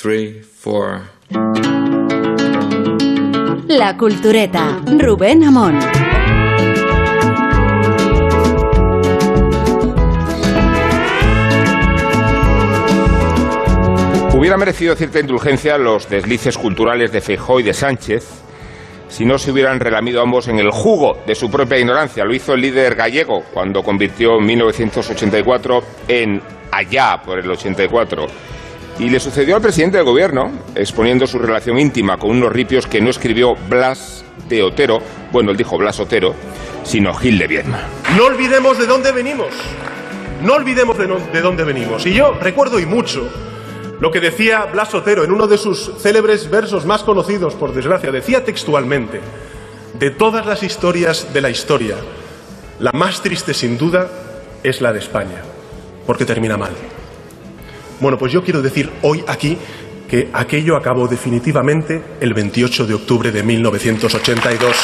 three, four. La Cultureta, Rubén Amón. Hubiera merecido cierta indulgencia los deslices culturales de Feijóo y de Sánchez si no se hubieran relamido ambos en el jugo de su propia ignorancia. Lo hizo el líder gallego cuando convirtió en 1984 en allá por el 84. Y le sucedió al presidente del gobierno, exponiendo su relación íntima con unos ripios que no escribió Blas de Otero, bueno, él dijo Blas Otero, sino Gil de Viedma. No olvidemos de dónde venimos. No olvidemos de, de dónde venimos. Y yo recuerdo y mucho lo que decía Blas Otero en uno de sus célebres versos más conocidos, por desgracia. Decía textualmente, de todas las historias de la historia, la más triste sin duda es la de España, porque termina mal. Bueno, pues yo quiero decir hoy aquí que aquello acabó definitivamente el 28 de octubre de 1982.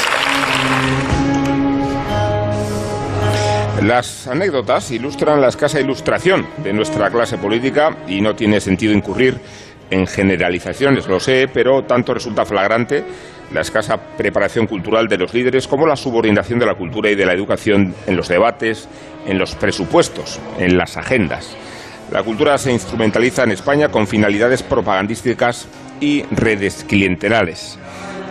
Las anécdotas ilustran la escasa ilustración de nuestra clase política y no tiene sentido incurrir en generalizaciones, lo sé, pero tanto resulta flagrante la escasa preparación cultural de los líderes como la subordinación de la cultura y de la educación en los debates, en los presupuestos, en las agendas. La cultura se instrumentaliza en España con finalidades propagandísticas y redes clientelales.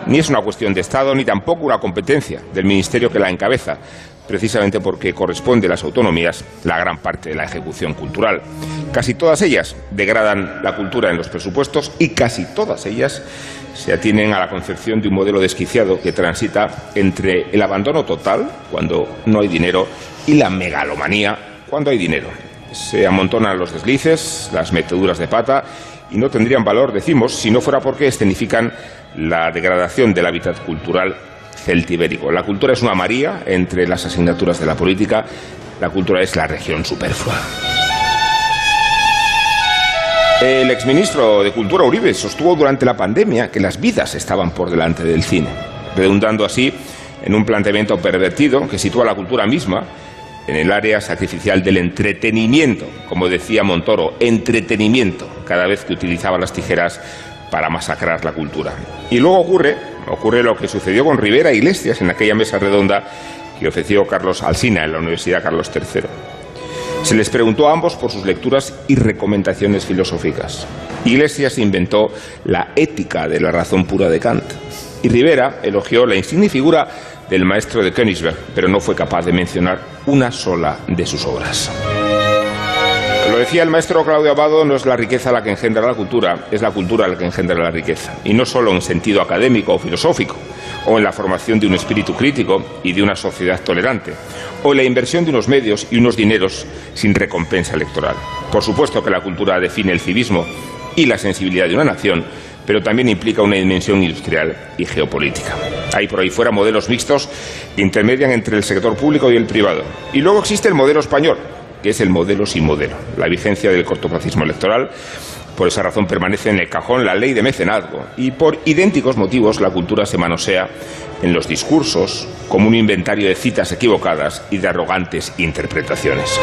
Ni es una cuestión de Estado ni tampoco una competencia del ministerio que la encabeza, precisamente porque corresponde a las autonomías la gran parte de la ejecución cultural. Casi todas ellas degradan la cultura en los presupuestos y casi todas ellas se atienen a la concepción de un modelo desquiciado que transita entre el abandono total, cuando no hay dinero, y la megalomanía, cuando hay dinero. Se amontonan los deslices, las meteduras de pata y no tendrían valor, decimos, si no fuera porque escenifican la degradación del hábitat cultural celtibérico. La cultura es una María entre las asignaturas de la política, la cultura es la región superflua. El exministro de Cultura Uribe sostuvo durante la pandemia que las vidas estaban por delante del cine, redundando así en un planteamiento pervertido que sitúa la cultura misma en el área sacrificial del entretenimiento, como decía Montoro, entretenimiento, cada vez que utilizaba las tijeras para masacrar la cultura. Y luego ocurre, ocurre lo que sucedió con Rivera e Iglesias en aquella mesa redonda que ofreció Carlos Alsina en la Universidad Carlos III. Se les preguntó a ambos por sus lecturas y recomendaciones filosóficas. Iglesias inventó la ética de la razón pura de Kant. Y Rivera elogió la insigne figura del maestro de Königsberg, pero no fue capaz de mencionar una sola de sus obras. Lo decía el maestro Claudio Abado, no es la riqueza la que engendra la cultura, es la cultura la que engendra la riqueza. Y no solo en sentido académico o filosófico, o en la formación de un espíritu crítico y de una sociedad tolerante, o en la inversión de unos medios y unos dineros sin recompensa electoral. Por supuesto que la cultura define el civismo y la sensibilidad de una nación, pero también implica una dimensión industrial y geopolítica. Hay por ahí fuera modelos mixtos que intermedian entre el sector público y el privado. Y luego existe el modelo español, que es el modelo sin modelo, la vigencia del cortoplacismo electoral. Por esa razón permanece en el cajón la ley de mecenazgo y por idénticos motivos la cultura se manosea en los discursos como un inventario de citas equivocadas y de arrogantes interpretaciones.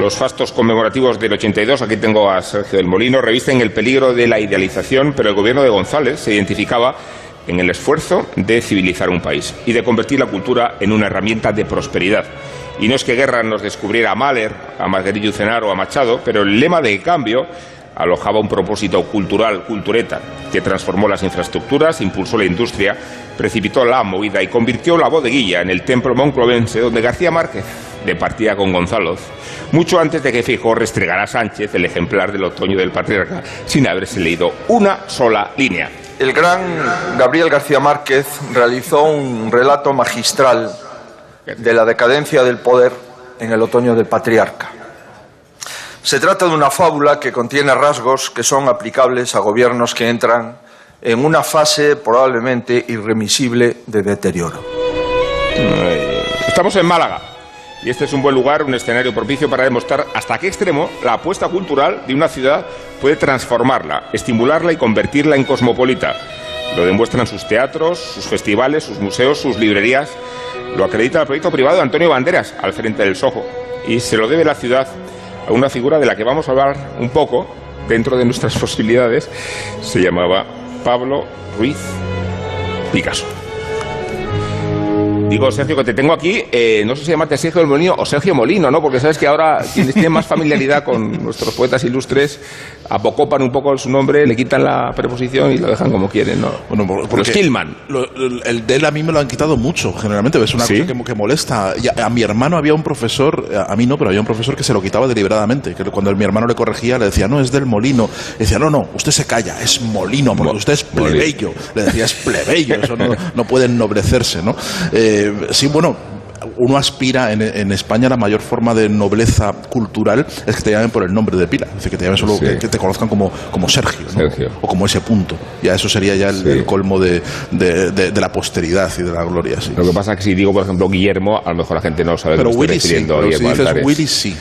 Los fastos conmemorativos del 82, aquí tengo a Sergio del Molino, revisten el peligro de la idealización, pero el gobierno de González se identificaba en el esfuerzo de civilizar un país y de convertir la cultura en una herramienta de prosperidad. Y no es que Guerra nos descubriera a Mahler, a Marguerite Yourcenar o a Machado, pero el lema de cambio alojaba un propósito cultural, cultureta, que transformó las infraestructuras, impulsó la industria, precipitó la movida y convirtió la bodeguilla en el templo monclovense donde García Márquez departía con Gonzalo, mucho antes de que Feijóo restregara a Sánchez el ejemplar del otoño del patriarca sin haberse leído una sola línea. El gran Gabriel García Márquez realizó un relato magistral de la decadencia del poder en el otoño del patriarca. Se trata de una fábula que contiene rasgos que son aplicables a gobiernos que entran en una fase probablemente irremisible de deterioro. Eh, Estamos en Málaga y este es un buen lugar, un escenario propicio para demostrar hasta qué extremo la apuesta cultural de una ciudad puede transformarla, estimularla y convertirla en cosmopolita. Lo demuestran sus teatros, sus festivales, sus museos, sus librerías. Lo acredita el proyecto privado de Antonio Banderas al frente del Soho. Y se lo debe la ciudad a una figura de la que vamos a hablar un poco dentro de nuestras posibilidades, se llamaba Pablo Ruiz Picasso. Digo, Sergio, que te tengo aquí, eh, no sé si llamarte Sergio Molino o Sergio Molino, ¿no? Porque sabes que ahora quienes tienen más familiaridad con nuestros poetas ilustres apocopan un poco su nombre, le quitan la preposición y lo dejan como quieren, ¿no? Bueno, por- porque Los Stillman. lo- el de él a mí me lo han quitado mucho, generalmente. Es una ¿Sí? cosa que, que molesta. A, a mi hermano había un profesor, a, a mí no, pero había un profesor que se lo quitaba deliberadamente. Que cuando mi hermano le corregía, le decía, no, es del molino. Y decía, no, no, usted se calla, es molino, porque usted es plebeyo. Le decía, es plebeyo, eso no, no puede ennoblecerse, ¿no? Eh, sí, bueno. Uno aspira en, en España la mayor forma de nobleza cultural es que te llamen por el nombre de pila, es decir, que te llamen solo Sí. que, que te conozcan como, como Sergio, ¿no? Sergio. o como ese punto. Ya eso sería ya el, Sí. el colmo de, de- de- de la posteridad y de la gloria. Sí. Lo que pasa es que si digo, por ejemplo, Guillermo, a lo mejor la gente no sabe Pero que estoy Willy refiriendo a pero si dices. Willy sí.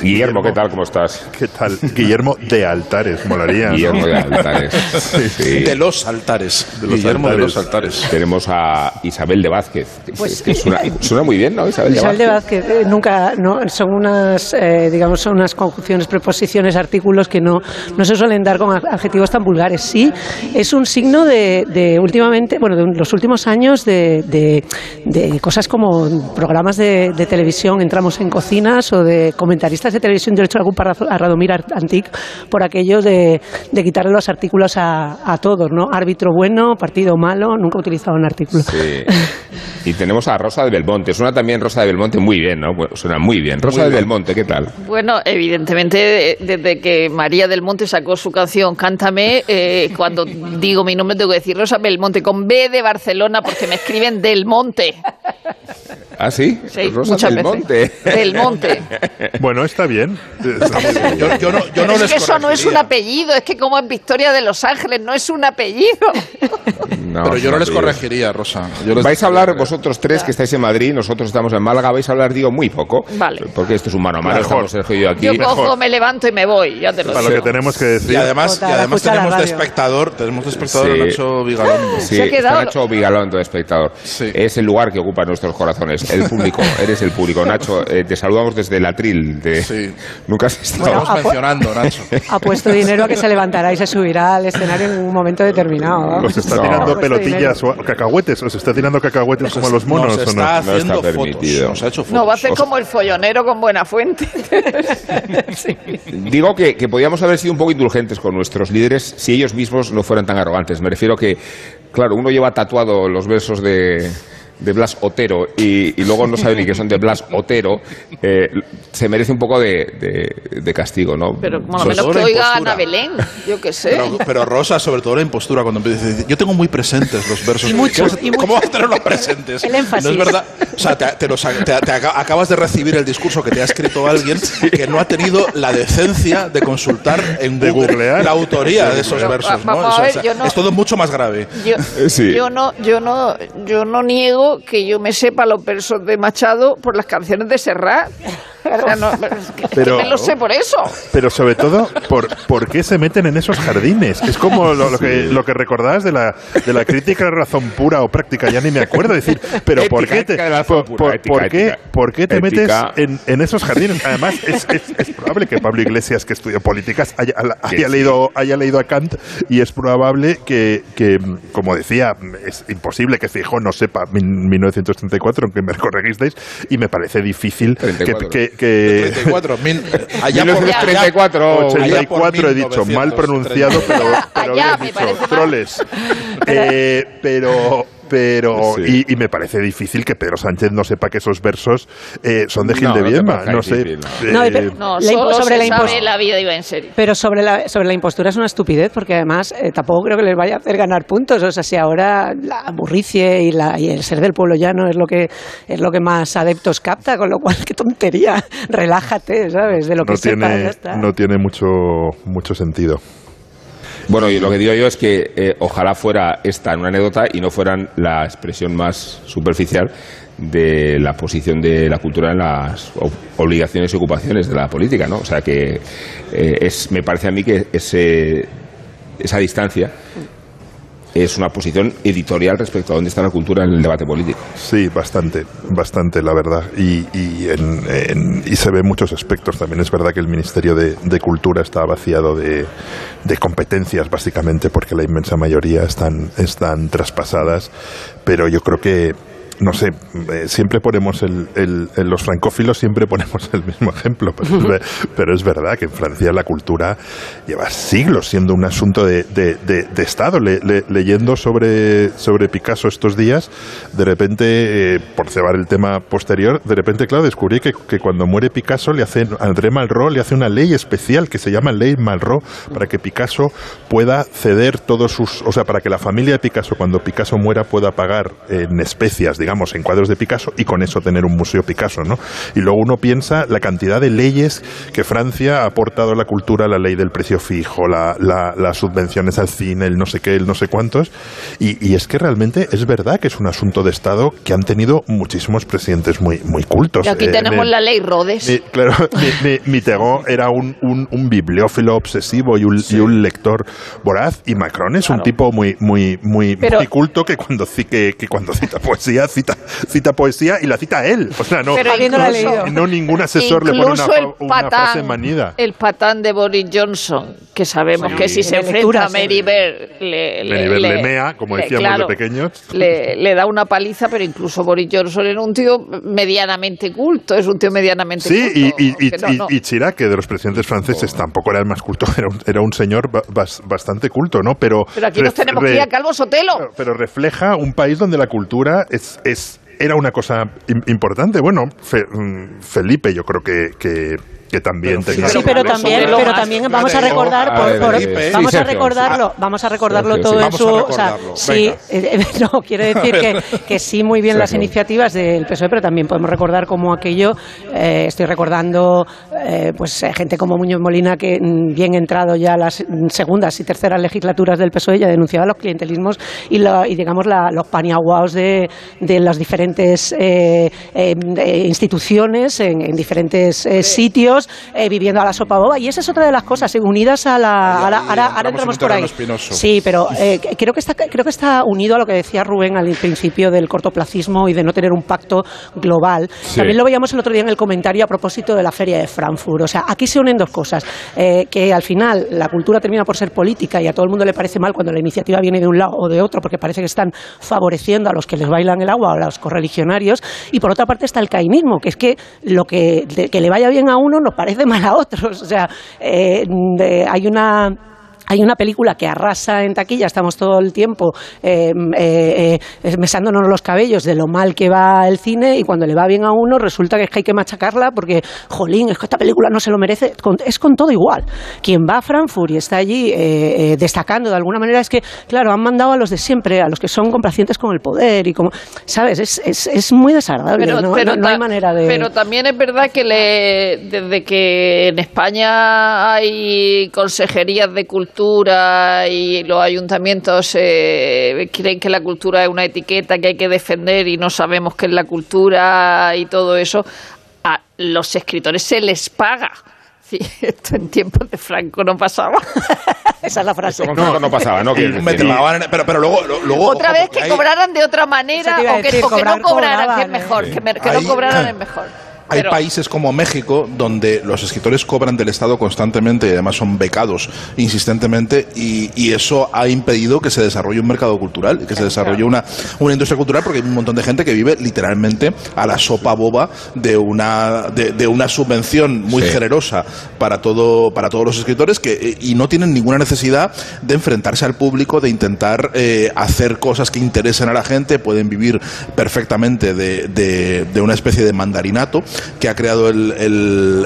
Guillermo, ¿qué tal? ¿Cómo estás? ¿Qué tal? Guillermo de Altares, molaría. ¿no? Guillermo de Altares. Sí. De los altares. De los Guillermo de altares. los altares. Tenemos a Isabel de Vázquez. que- Pues- que suena, suena muy bien, ¿no? Isabel de Isabel de Vázquez. Vázquez, eh, nunca, no, son unas, eh, digamos, son unas conjunciones, preposiciones, artículos que no, no se suelen dar con ad- adjetivos tan vulgares. Sí, es un signo de, de últimamente, bueno, de los últimos años de, de- de cosas como programas de, de televisión, entramos en cocinas o de comentaristas de televisión. Yo he hecho algún parrazo a Radomir Antic por aquello de, de quitarle los artículos a, a todos, ¿no? Árbitro bueno, partido malo, nunca he utilizado un artículo. Sí. Y tenemos a Rosa de Belmonte. Suena también Rosa de Belmonte muy bien, ¿no? Suena muy bien. Rosa de Belmonte, ¿qué tal? Bueno, evidentemente, desde que María del Monte sacó su canción Cántame, eh, cuando digo mi nombre tengo que decir Rosa Belmonte con B de Barcelona porque me escriben Del Monte. ¿Ah, sí? Sí, Rosa muchas del veces. Monte. Del Monte. Bueno, está bien. Yo, yo no, yo Pero no es les que eso no es un apellido, es que como en Victoria de Los Ángeles no es un apellido. No, Pero yo no les corregiría, Rosa. Yo les- Vais a hablar vosotros tres que estáis en Madrid, nosotros estamos en Málaga, vais a hablar, digo, muy poco. Vale. Porque esto es un mano a mano, Mejor. estamos Sergio y yo aquí. Yo cojo, me levanto y me voy, ya te lo Para lo digo. que tenemos que decir. Y además, además escucha la tenemos de radio. espectador, tenemos de espectador Sí. a Nacho Vigalondo. Sí, Se ha quedado- está Nacho Vigalondo, espectador. Sí. Es el lugar que ocupa nuestros corazones, el público, eres el público. Nacho, eh, te saludamos desde el atril de... Sí. Nunca has estado... Bueno, Estamos apo- mencionando, Nacho. ha puesto dinero a que se levantará y se subirá al escenario en un momento determinado. vamos. ¿Os está No. tirando pelotillas o cacahuetes? ¿Os está tirando cacahuetes como a los monos nos o no? está No haciendo está fotos. permitido. Nos ha hecho fotos. No, va a hacer como el follonero con buena fuente. Digo que, que podíamos haber sido un poco indulgentes con nuestros líderes si ellos mismos no fueran tan arrogantes. Me refiero que, claro, uno lleva tatuado los versos de, de Blas Otero y, y luego no sabe ni que son de Blas Otero. eh, se merece un poco de, de- de castigo, ¿no? Pero como lo menos que oiga. Ana Belén, yo qué sé. Pero, pero Rosa, sobre todo la impostura, cuando empieza a decir, yo tengo muy presentes los versos. Y mucho, ¿Qué vas a- y ¿Cómo vas a tenerlos presentes? El énfasis. No es verdad. O sea, te, te los- te- te aca- acabas de recibir el discurso que te ha escrito alguien que no ha tenido la decencia de consultar en De Google googlear. la autoría de esos Pero, versos. ¿no? ver, o sea, no- Es todo mucho más grave. Yo, Sí. yo no, yo no, yo no niego que yo me sepa los versos de Machado por las canciones de Serrat. O sea, no, es que- que Pero- me lo sé por eso. Pero sobre todo, ¿por, por qué se meten en esos jardines? Es como lo, lo que, lo que recordabas de la, de la crítica de razón pura o práctica, ya ni me acuerdo. decir, pero ¿por qué te, por, pura, por- ética, por qué, ética. por qué te metes en, en esos jardines? Además, es, es- es probable que Pablo Iglesias, que estudió políticas, haya, haya leído, haya leído a Kant y es probable que, que, como decía, es imposible que Feijóo no sepa min- 1934, aunque me corregisteis, y me parece difícil que, 34. que, que- 34, mil, allá por 1934. allá por 84 he dicho, mal 1930. pronunciado, pero, pero Allá, bien dicho, troles. Eh, pero pero Sí. y, y me parece difícil que Pedro Sánchez no sepa que esos versos eh, son de Gil No, de Viedma, no sé. difícil, No, eh, pero- No, La impo- solo sobre se la sabe impos- la vida iba en serio. Pero sobre la, sobre la impostura es una estupidez, porque además eh, tampoco creo que les vaya a hacer ganar puntos. O sea, si ahora la burricie y, la, y el ser del pueblo llano es lo que es lo que más adeptos capta, con lo cual, qué tontería. Relájate, ¿sabes? De lo que no sepas, ya tiene está. no tiene mucho mucho sentido. Bueno, y lo que digo yo es que eh, ojalá fuera esta una anécdota y no fueran la expresión más superficial de la posición de la cultura en las obligaciones y ocupaciones de la política, ¿no? O sea que eh, es, me parece a mí que ese, esa distancia es una posición editorial respecto a dónde está la cultura en el debate político. Sí, bastante, bastante, la verdad. Y, y, en, y se ve muchos aspectos. También es verdad que el Ministerio de, de Cultura está vaciado de, de, competencias, básicamente, porque la inmensa mayoría están, están traspasadas. Pero yo creo que no sé, eh, siempre ponemos el, el, los francófilos siempre ponemos el mismo ejemplo, pero, es verdad que en Francia la cultura lleva siglos siendo un asunto de, de, de, Estado. leyendo sobre, sobre Picasso estos días, de repente, eh, por cebar el tema posterior, de repente, claro, descubrí que, que, cuando muere Picasso, le hace, André Malraux le hace una ley especial que se llama Ley Malraux para que Picasso pueda ceder todos sus, o sea, para que la familia de Picasso, cuando Picasso muera, pueda pagar en especias, digamos, en cuadros de Picasso y con eso tener un museo Picasso, ¿no? Y luego uno piensa la cantidad de leyes que Francia ha aportado a la cultura, la ley del precio fijo, la, las subvenciones al cine, el no sé qué, el no sé cuántos, y, es que realmente es verdad que es un asunto de Estado que han tenido muchísimos presidentes muy, muy cultos. Y aquí eh, tenemos la ley Rodes. claro, Mitterrand era un, un, bibliófilo obsesivo y un, y un, lector voraz, y Macron es un tipo muy, muy, muy, muy culto que cuando, que, que cuando cita poesía cita, poesía y la cita él. O sea, no, no, ningún asesor le pone una, el frase manida. El patán de Boris Johnson, que sabemos que si se enfrenta a Mary Bear, le, le, mea, como decíamos de pequeños. Le, da una paliza, pero incluso Boris Johnson era un tío medianamente culto, es un tío medianamente culto. Sí, y, y, Chirac, que de los presidentes franceses tampoco era el más culto, era un, era un señor bastante culto, ¿no? Pero, pero aquí nos tenemos que ir a Calvo Sotelo. Pero refleja un país donde la cultura es era una cosa importante. Bueno, mm, Felipe yo creo que, que que también tenía sí pero también pero también vamos a recordar vamos a recordarlo vamos a recordarlo todo en su o sea, sí eh, no quiero decir que, que sí muy bien las iniciativas del PSOE pero también podemos recordar como aquello eh, estoy recordando eh, pues gente como Muñoz Molina que mm, bien entrado ya las segundas y terceras legislaturas del PSOE ya denunciaba los clientelismos y, y digamos los paniaguaos de, de las diferentes instituciones en, en diferentes sitios eh, viviendo a la sopa boba. Y esa es otra de las cosas, eh, unidas a la. ahora, entramos por ahí. Sí, pero eh, creo, que está, creo que está unido a lo que decía Rubén al principio del cortoplacismo y de no tener un pacto global. También lo veíamos el otro día en el comentario a propósito de la Feria de Frankfurt. O sea, aquí se unen dos cosas. que al final la cultura termina por ser política y a todo el mundo le parece mal cuando la iniciativa viene de un lado o de otro porque parece que están favoreciendo a los que les bailan el agua o a los correligionarios. Y por otra parte está el cainismo, que es que lo que, que le vaya bien a uno no parece mal a otros. O sea, eh, hay una hay una película que arrasa en taquilla, estamos todo el tiempo eh, eh, eh, mesándonos los cabellos de lo mal que va el cine y cuando le va bien a uno resulta que, es que hay que machacarla porque, jolín, es que esta película no se lo merece. es con todo igual. Quien va a Frankfurt y está allí destacando de alguna manera es que, claro, han mandado a los de siempre, a los que son complacientes con el poder y como, ¿sabes? Es, es, es muy desagradable. Pero, no, no, hay manera de... Pero también es verdad que le, desde que en España hay consejerías de cultura y los ayuntamientos eh, creen que la cultura es una etiqueta que hay que defender y no sabemos qué es la cultura y todo eso, a los escritores se les paga. esto en tiempos de Franco no pasaba. Esa es la frase. No, no, pasaba, ¿no? pero, pero luego, luego, Otra vez que cobraran de otra manera o que, no cobraran, que es mejor. Que, no cobraran es mejor. Hay países como México donde los escritores cobran del Estado constantemente y además son becados insistentemente y, eso ha impedido que se desarrolle un mercado cultural y que se desarrolle una, una industria cultural porque hay un montón de gente que vive literalmente a la sopa boba de una, de, una subvención muy generosa para, todo, para todos los escritores que, y no tienen ninguna necesidad de enfrentarse al público, de intentar eh, hacer cosas que interesen a la gente, pueden vivir perfectamente de, de una especie de mandarinato que ha creado el,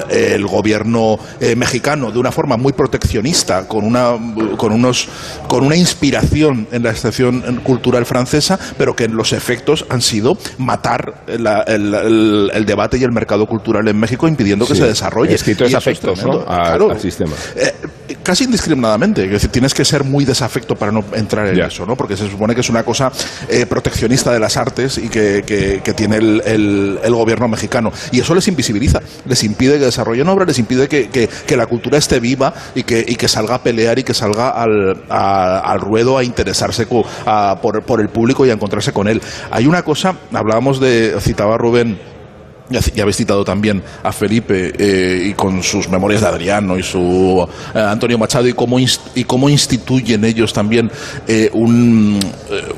el, gobierno eh, mexicano de una forma muy proteccionista, con una, con, unos, con una inspiración en la excepción cultural francesa, pero que en los efectos han sido matar el, debate y el mercado cultural en México, impidiendo que se desarrolle. Escritos afectos ¿no? al, sistema. Eh, casi indiscriminadamente. Es decir, tienes que ser muy desafecto para no entrar en eso, ¿no? Porque se supone que es una cosa eh, proteccionista de las artes y que, que- que tiene el, el- el gobierno mexicano. Y eso les invisibiliza, les impide que desarrollen obras, les impide que, que- la cultura esté viva y que, y que salga a pelear y que salga al, al ruedo a interesarse por, por el público y a encontrarse con él. Hay una cosa, hablábamos de, citaba Rubén, ya, ya habéis citado también a Felipe eh, y con sus memorias de Adriano y su eh, Antonio Machado y cómo, inst- y cómo instituyen ellos también eh, un,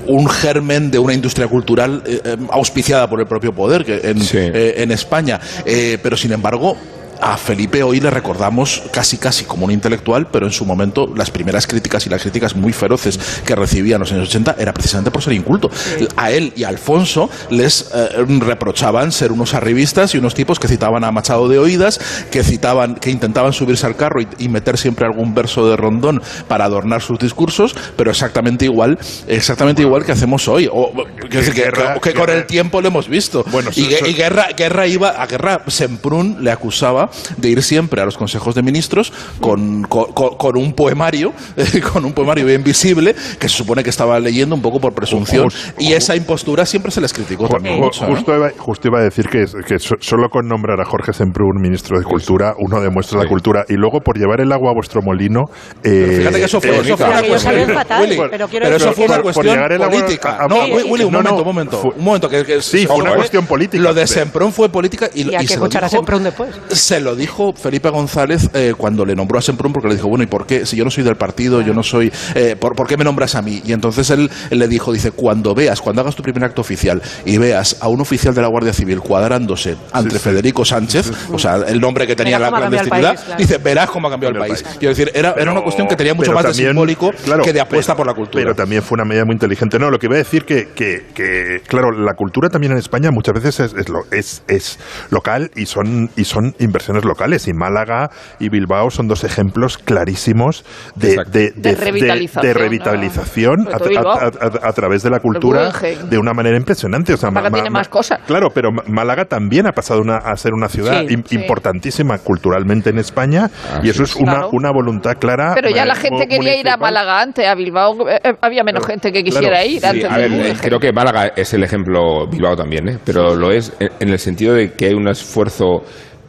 un germen de una industria cultural auspiciada por el propio poder que en, Sí. en España. Pero sin embargo, a Felipe hoy le recordamos casi casi como un intelectual, pero en su momento las primeras críticas y las críticas muy feroces que recibía en los años 80 era precisamente por ser inculto. A él y a Alfonso les eh, reprochaban ser unos arribistas y unos tipos que citaban a Machado de oídas, que citaban, que intentaban subirse al carro y, y meter siempre algún verso de rondón para adornar sus discursos, pero exactamente igual, exactamente igual que hacemos hoy. O, que, Guerra- que con el tiempo lo hemos visto. Bueno, y, y Guerra, Guerra iba a Guerra Semprún le acusaba de ir siempre a los consejos de ministros con, con, con- un poemario, con un poemario bien visible que se supone que estaba leyendo un poco por presunción Jus- y esa impostura siempre se les criticó Ju- también mucho, justo, iba, justo iba a decir que, que so- solo con nombrar a Jorge Semprún, ministro de Cultura, uno demuestra Sí. la cultura. Y luego, por llevar el agua a vuestro molino. eh, Fíjate que eso fue, eh, eso fue Pero una cuestión, fatal, Willy, pero eso decir fue una Por- cuestión política. a- a- no, Sí, Willy, un no, momento, no, un momento, fue- un momento. Que, que- Sí, fue una cuestión política. Lo de Semprún fue política y, Y hay y que se escuchar a Semprún después. Se lo dijo Felipe González eh, cuando le nombró a Semprún porque le dijo, bueno, ¿y por qué? Si yo no soy del partido, yo no soy... eh, ¿por, por qué me nombras a mí? Y entonces él, él le dijo, dice, cuando veas, cuando hagas tu primer acto oficial y veas a un oficial de la Guardia Civil cuadrándose ante Federico Sánchez, o sea, el nombre que tenía Verás la clandestinidad, país, claro. dice, verás cómo ha cambiado el país. Quiero decir, era, era una cuestión que tenía mucho más de simbólico claro, que de apuesta pero- por la cultura. Pero también fue una medida muy inteligente. No, lo que iba a decir que, que, que, claro, la cultura también en España muchas veces es, es, lo- es, es local y son, y son inversiones locales. Y Málaga y Bilbao son dos ejemplos clarísimos de, de, De revitalización, de revitalización ¿no? a, través de la cultura de una manera impresionante. O sea, Málaga tiene más cosas. Claro, pero Málaga también ha pasado una- a ser una ciudad Sí. im- Sí. importantísima culturalmente en España Ah, y eso sí. es una, Claro. una voluntad clara. Pero ya eh, la gente quería ir a. Málaga antes, a Bilbao eh, eh, había menos gente que quisiera claro. ir Sí, antes a ver, eh, creo que Málaga es el ejemplo, Bilbao también, ¿eh? pero lo es en el sentido de que hay un esfuerzo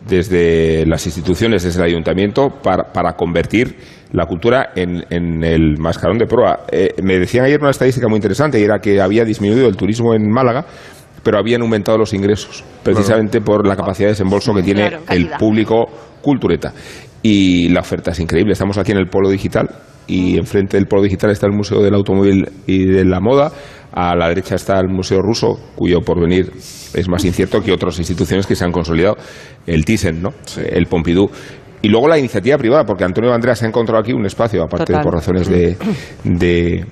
desde las instituciones, desde el ayuntamiento, para, para convertir la cultura en, en el mascarón de proa. Eh, me decían ayer una estadística muy interesante y era que había disminuido el turismo en Málaga, pero habían aumentado los ingresos, precisamente por la capacidad de desembolso que tiene Claro, el público cultureta. Y la oferta es increíble. Estamos aquí en el Polo Digital y enfrente del Polo Digital está el Museo del Automóvil y de la Moda. A la derecha está el Museo Ruso, cuyo porvenir es más incierto que otras instituciones que se han consolidado. El Thyssen, ¿no? El Pompidou. Y luego la iniciativa privada, porque Antonio Andreas ha encontrado aquí un espacio, aparte de Total. por razones de, de,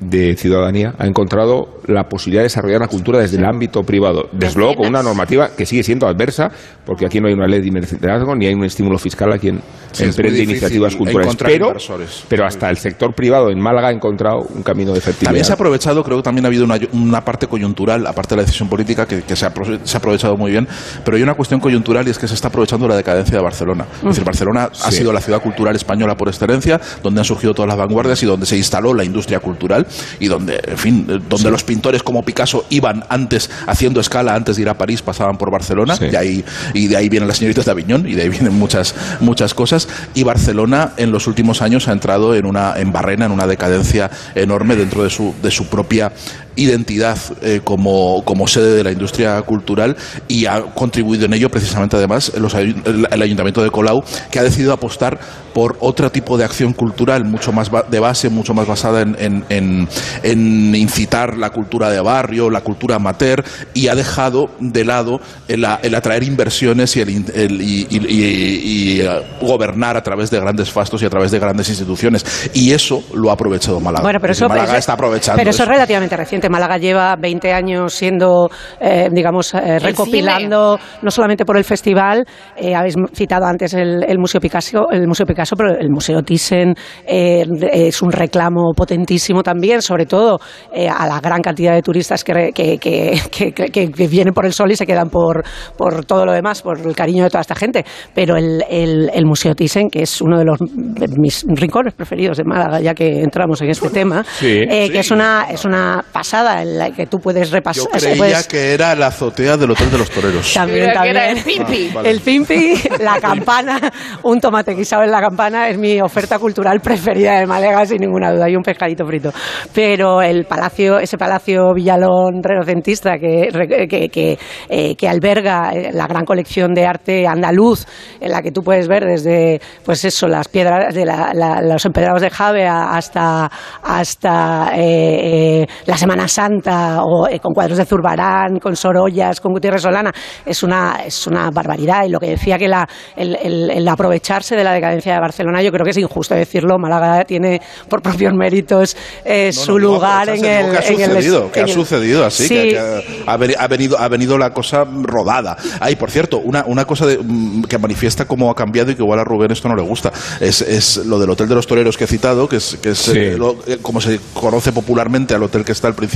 de ciudadanía, ha encontrado la posibilidad de desarrollar la cultura desde el ámbito privado. Desde luego con una normativa que sigue siendo adversa, porque aquí no hay una ley de mecenazgo ni hay un estímulo fiscal a quien Sí, emprende iniciativas culturales. Pero, inversores. pero hasta el sector privado en Málaga ha encontrado un camino de fertilidad. También se ha aprovechado, creo que también ha habido una, una parte coyuntural, aparte de la decisión política, que, que se, ha, se ha aprovechado muy bien, pero hay una cuestión coyuntural y es que se está aprovechando la decadencia de Barcelona. Es decir, Barcelona ha Sí. sido la ciudad cultural española por excelencia, donde han surgido todas las vanguardias y donde se instaló la industria cultural y donde, en fin, eh, donde los pintores como Picasso iban antes, haciendo escala, antes de ir a París, pasaban por Barcelona Sí. y, ahí, y de ahí vienen las señoritas de Aviñón y de ahí vienen muchas, muchas cosas. Y Barcelona en los últimos años ha entrado en una en barrena, en una decadencia enorme dentro de su, de su propia identidad eh, como, como sede de la industria cultural y ha contribuido en ello precisamente además los el, el Ayuntamiento de Colau que ha decidido apostar por otro tipo de acción cultural mucho más ba- de base, mucho más basada en, en- en- en incitar la cultura de barrio, la cultura amateur y ha dejado de lado el, el atraer inversiones y, el, el- y- y- y- y, eh, gobernar a través de grandes fastos y a través de grandes instituciones y eso lo ha aprovechado Málaga. Bueno, pero Es decir, eso, Málaga eso- está aprovechando pero eso es relativamente reciente. Efectivamente, Málaga lleva 20 años siendo, eh, digamos, eh, recopilando, no solamente por el festival, eh, habéis citado antes el, el Museo Picasso, el Museo Picasso, pero el Museo Thyssen eh, es un reclamo potentísimo también, sobre todo eh, a la gran cantidad de turistas que, que, que, que- que- que vienen por el sol y se quedan por, por todo lo demás, por el cariño de toda esta gente. Pero el, el- el Museo Thyssen, que es uno de los de mis rincones preferidos de Málaga, ya que entramos en este tema, Sí, eh, sí. que es una, es una pasada en la que tú puedes Yo repasar. creía puedes- que era la azotea del Hotel de los Toreros. también, Creía que era también. el Pimpi. Ah, vale. El Pimpi, la campana, un tomate guisado en la campana es mi oferta cultural preferida de Málaga, sin ninguna duda, y un pescadito frito. Pero el palacio, ese palacio Villalón renacentista que, que, que, eh, que alberga eh, la gran colección de arte andaluz, en la que tú puedes ver desde, pues eso, las piedras de la- la- los empedrados de Javea hasta, hasta eh, eh, la Semana Santa, o eh, con cuadros de Zurbarán, con Sorollas, con Gutiérrez Solana, es una, es una barbaridad. Y lo que decía que la, el, el- el aprovecharse de la decadencia de Barcelona, yo creo que es injusto decirlo. Málaga tiene por propios méritos eh, No, no, su digo, lugar en el. que ha en el- sucedido, que ha sucedido así, Sí. que, que ha, ha venido, ha venido la cosa rodada. Ay, por cierto, una, una cosa de- mm, que manifiesta cómo ha cambiado y que igual a Rubén esto no le gusta, es, es lo del Hotel de los Toreros que he citado, que es, que es Sí. eh, lo- eh, como se conoce popularmente al hotel que está al principio,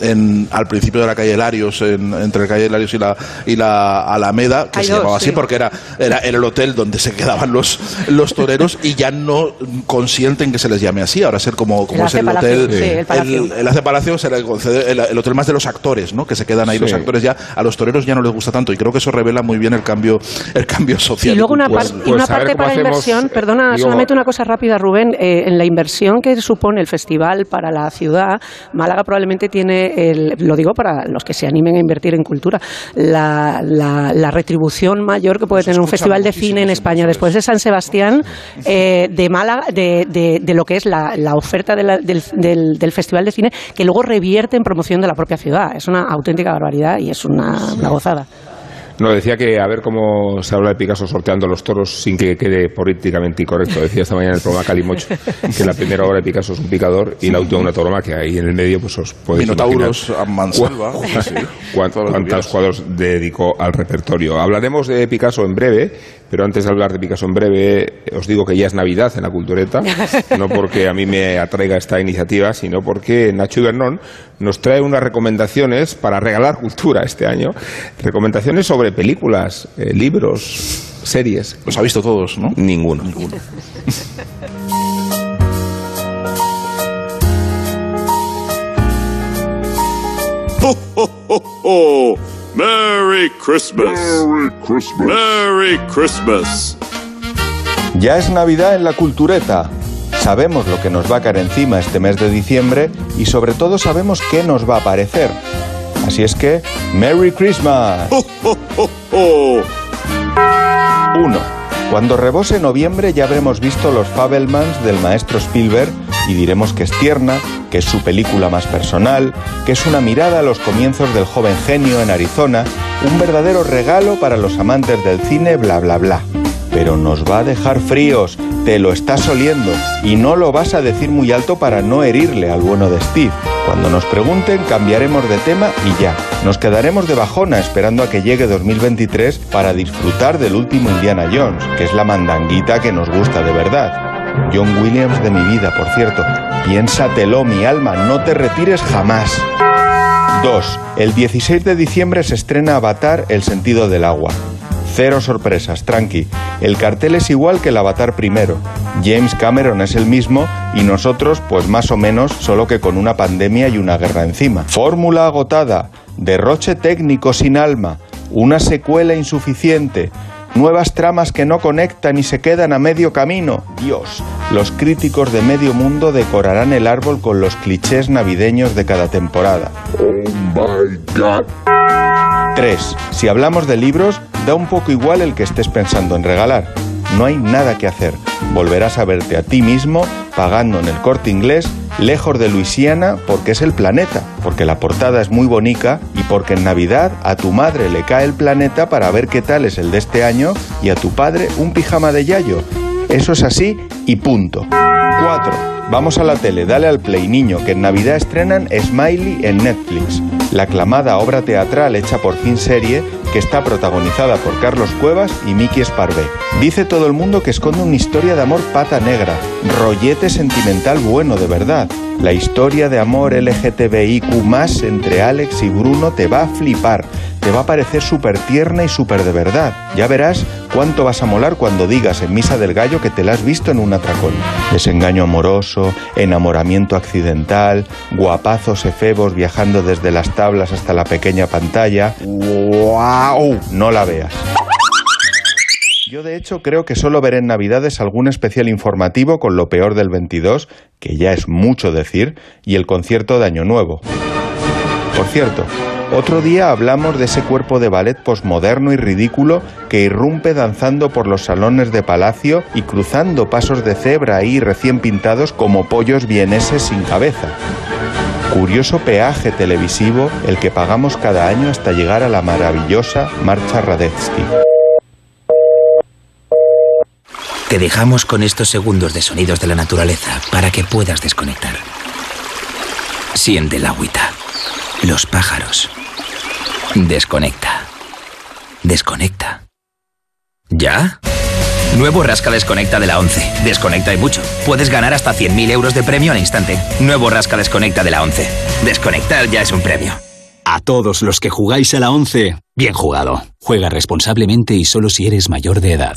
en, al principio de la calle Larios, en- entre la calle Larios y la, y la Alameda, que Hay se dos, llamaba así sí. porque era, era, era el hotel donde se quedaban los, los toreros y ya no consienten que se les llame así, ahora ser como, como El es el Hace Palacio, hotel, sí, el Palacio. el, el Hace Palacio se le concede el, el hotel más de los actores, ¿no? Que se quedan ahí Sí. los actores ya, a los toreros ya no les gusta tanto y creo que eso revela muy bien el cambio, el cambio social. Y luego una, cultural. par- y pues una ver parte para hacemos, inversión, eh, perdona, digo- solamente una cosa rápida, Rubén, eh, en la inversión que supone el festival para la ciudad, Málaga probablemente tiene, el, lo digo para los que se animen a invertir en cultura, la, la- la retribución mayor que puede tener un festival de cine en España después de San Sebastián, eh, de Málaga, de, de- de lo que es la, la oferta de la- del, del- del festival de cine, que luego revierte en promoción de la propia ciudad. Es una auténtica barbaridad y es una, una gozada. No, decía que a ver cómo se habla de Picasso sorteando los toros sin que quede políticamente incorrecto. Decía esta mañana en el programa Calimocho que la primera obra de Picasso es un picador y la última una tauromaquia. Ahí en el medio pues os podéis Minotauros imaginar a mansalva. que cuántos quieras. cuadros dedicó al repertorio. Hablaremos de Picasso en breve, pero antes de hablar de Picasso en breve, os digo que ya es Navidad en la cultureta, no porque a mí me atraiga esta iniciativa, sino porque Nacho Ibernón nos trae unas recomendaciones para regalar cultura este año. Recomendaciones sobre películas, eh, libros, series. Los ha visto todos, ¿no? Ninguno. Ho, ho, ho, ho. Merry Christmas. Merry Christmas. Merry Christmas. Ya es Navidad en la cultureta. Sabemos lo que nos va a caer encima este mes de diciembre y sobre todo sabemos qué nos va a aparecer. Así es que, Merry Christmas. Ho, ho, ho, ho. 1. Cuando rebose noviembre ya habremos visto los Fabelmans del maestro Spielberg y diremos que es tierna, que es su película más personal, que es una mirada a los comienzos del joven genio en Arizona, un verdadero regalo para los amantes del cine, bla bla bla. Pero nos va a dejar fríos, te lo estás oliendo, y no lo vas a decir muy alto para no herirle al bueno de Steve. Cuando nos pregunten cambiaremos de tema y ya. Nos quedaremos de bajona esperando a que llegue 2023 para disfrutar del último Indiana Jones, que es la mandanguita que nos gusta de verdad. John Williams de mi vida, por cierto. Piénsatelo, mi alma, no te retires jamás. 2. El 16 de diciembre se estrena Avatar El sentido del agua. Cero sorpresas, tranqui. El cartel es igual que el Avatar primero. James Cameron es el mismo y nosotros, pues más o menos, solo que con una pandemia y una guerra encima. Fórmula agotada, derroche técnico sin alma, una secuela insuficiente, nuevas tramas que no conectan y se quedan a medio camino. Dios, los críticos de medio mundo decorarán el árbol con los clichés navideños de cada temporada. 3. Si hablamos de libros, da un poco igual el que estés pensando en regalar. No hay nada que hacer. Volverás a verte a ti mismo pagando en el corte inglés, lejos de Luisiana, porque es el planeta, porque la portada es muy bonita y porque en Navidad a tu madre le cae el planeta para ver qué tal es el de este año y a tu padre un pijama de yayo. Eso es así y punto. 4. Vamos a la tele, dale al play, niño, que en Navidad estrenan Smiley en Netflix, la aclamada obra teatral hecha por fin serie que está protagonizada por Carlos Cuevas y Miki Esparvé. Dice todo el mundo que esconde una historia de amor pata negra, rollete sentimental bueno de verdad. La historia de amor LGTBIQ entre Alex y Bruno te va a flipar, te va a parecer súper tierna y súper de verdad. Ya verás cuánto vas a molar cuando digas en Misa del Gallo que te la has visto en un atracón. Desengaño amoroso, enamoramiento accidental, guapazos efebos viajando desde las tablas hasta la pequeña pantalla. ¡Wow! No la veas. Yo de hecho creo que solo veré en Navidades algún especial informativo con lo peor del 22, que ya es mucho decir, y el concierto de Año Nuevo. Por cierto, otro día hablamos de ese cuerpo de ballet posmoderno y ridículo que irrumpe danzando por los salones de palacio y cruzando pasos de cebra ahí recién pintados como pollos vieneses sin cabeza. Curioso peaje televisivo el que pagamos cada año hasta llegar a la maravillosa Marcha Radetzky. Te dejamos con estos segundos de sonidos de la naturaleza para que puedas desconectar. Siente el agüita, los pájaros. Desconecta. Desconecta. ¿Ya? Nuevo Rasca Desconecta de la 11. Desconecta y mucho. Puedes ganar hasta 100.000 euros de premio al instante. Nuevo Rasca Desconecta de la 11. Desconectar ya es un premio. A todos los que jugáis a la 11, bien jugado. Juega responsablemente y solo si eres mayor de edad.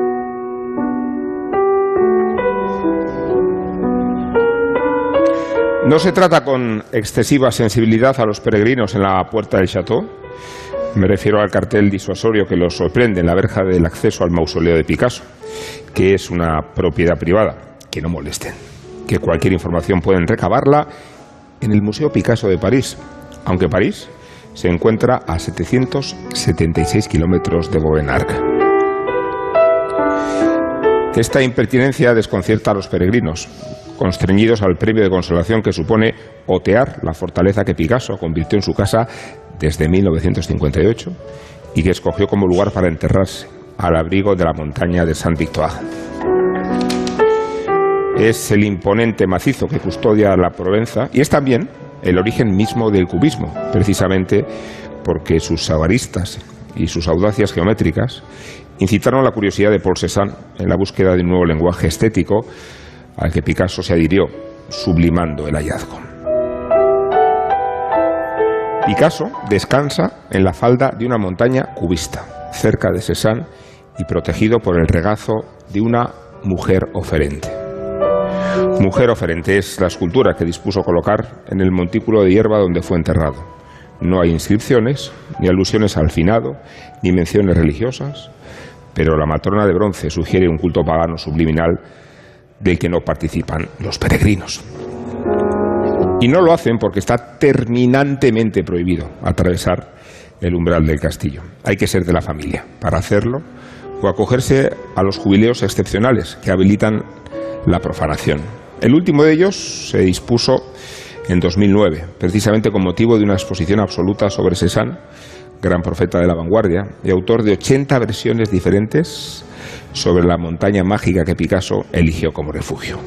No se trata con excesiva sensibilidad a los peregrinos en la puerta del chateau. Me refiero al cartel disuasorio que los sorprende en la verja del acceso al mausoleo de Picasso, que es una propiedad privada. Que no molesten, que cualquier información pueden recabarla en el Museo Picasso de París, aunque París se encuentra a 776 kilómetros de Bovenargue. Esta impertinencia desconcierta a los peregrinos, constreñidos al premio de consolación que supone otear la fortaleza que Picasso convirtió en su casa desde 1958 y que escogió como lugar para enterrarse, al abrigo de la montaña de Saint-Victoire. Es el imponente macizo que custodia la Provenza y es también el origen mismo del cubismo, precisamente porque sus savaristas y sus audacias geométricas incitaron la curiosidad de Paul Cézanne en la búsqueda de un nuevo lenguaje estético al que Picasso se adhirió, sublimando el hallazgo. Picasso descansa en la falda de una montaña cubista, cerca de Cézanne y protegido por el regazo de una mujer oferente. Mujer oferente es la escultura que dispuso colocar en el montículo de hierba donde fue enterrado. No hay inscripciones, ni alusiones al finado, ni menciones religiosas, pero la matrona de bronce sugiere un culto pagano subliminal del que no participan los peregrinos. Y no lo hacen porque está terminantemente prohibido atravesar el umbral del castillo. Hay que ser de la familia para hacerlo o acogerse a los jubileos excepcionales que habilitan la profanación. El último de ellos se dispuso en 2009, precisamente con motivo de una exposición absoluta sobre Cézanne, gran profeta de la vanguardia y autor de 80 versiones diferentes sobre la montaña mágica que Picasso eligió como refugio.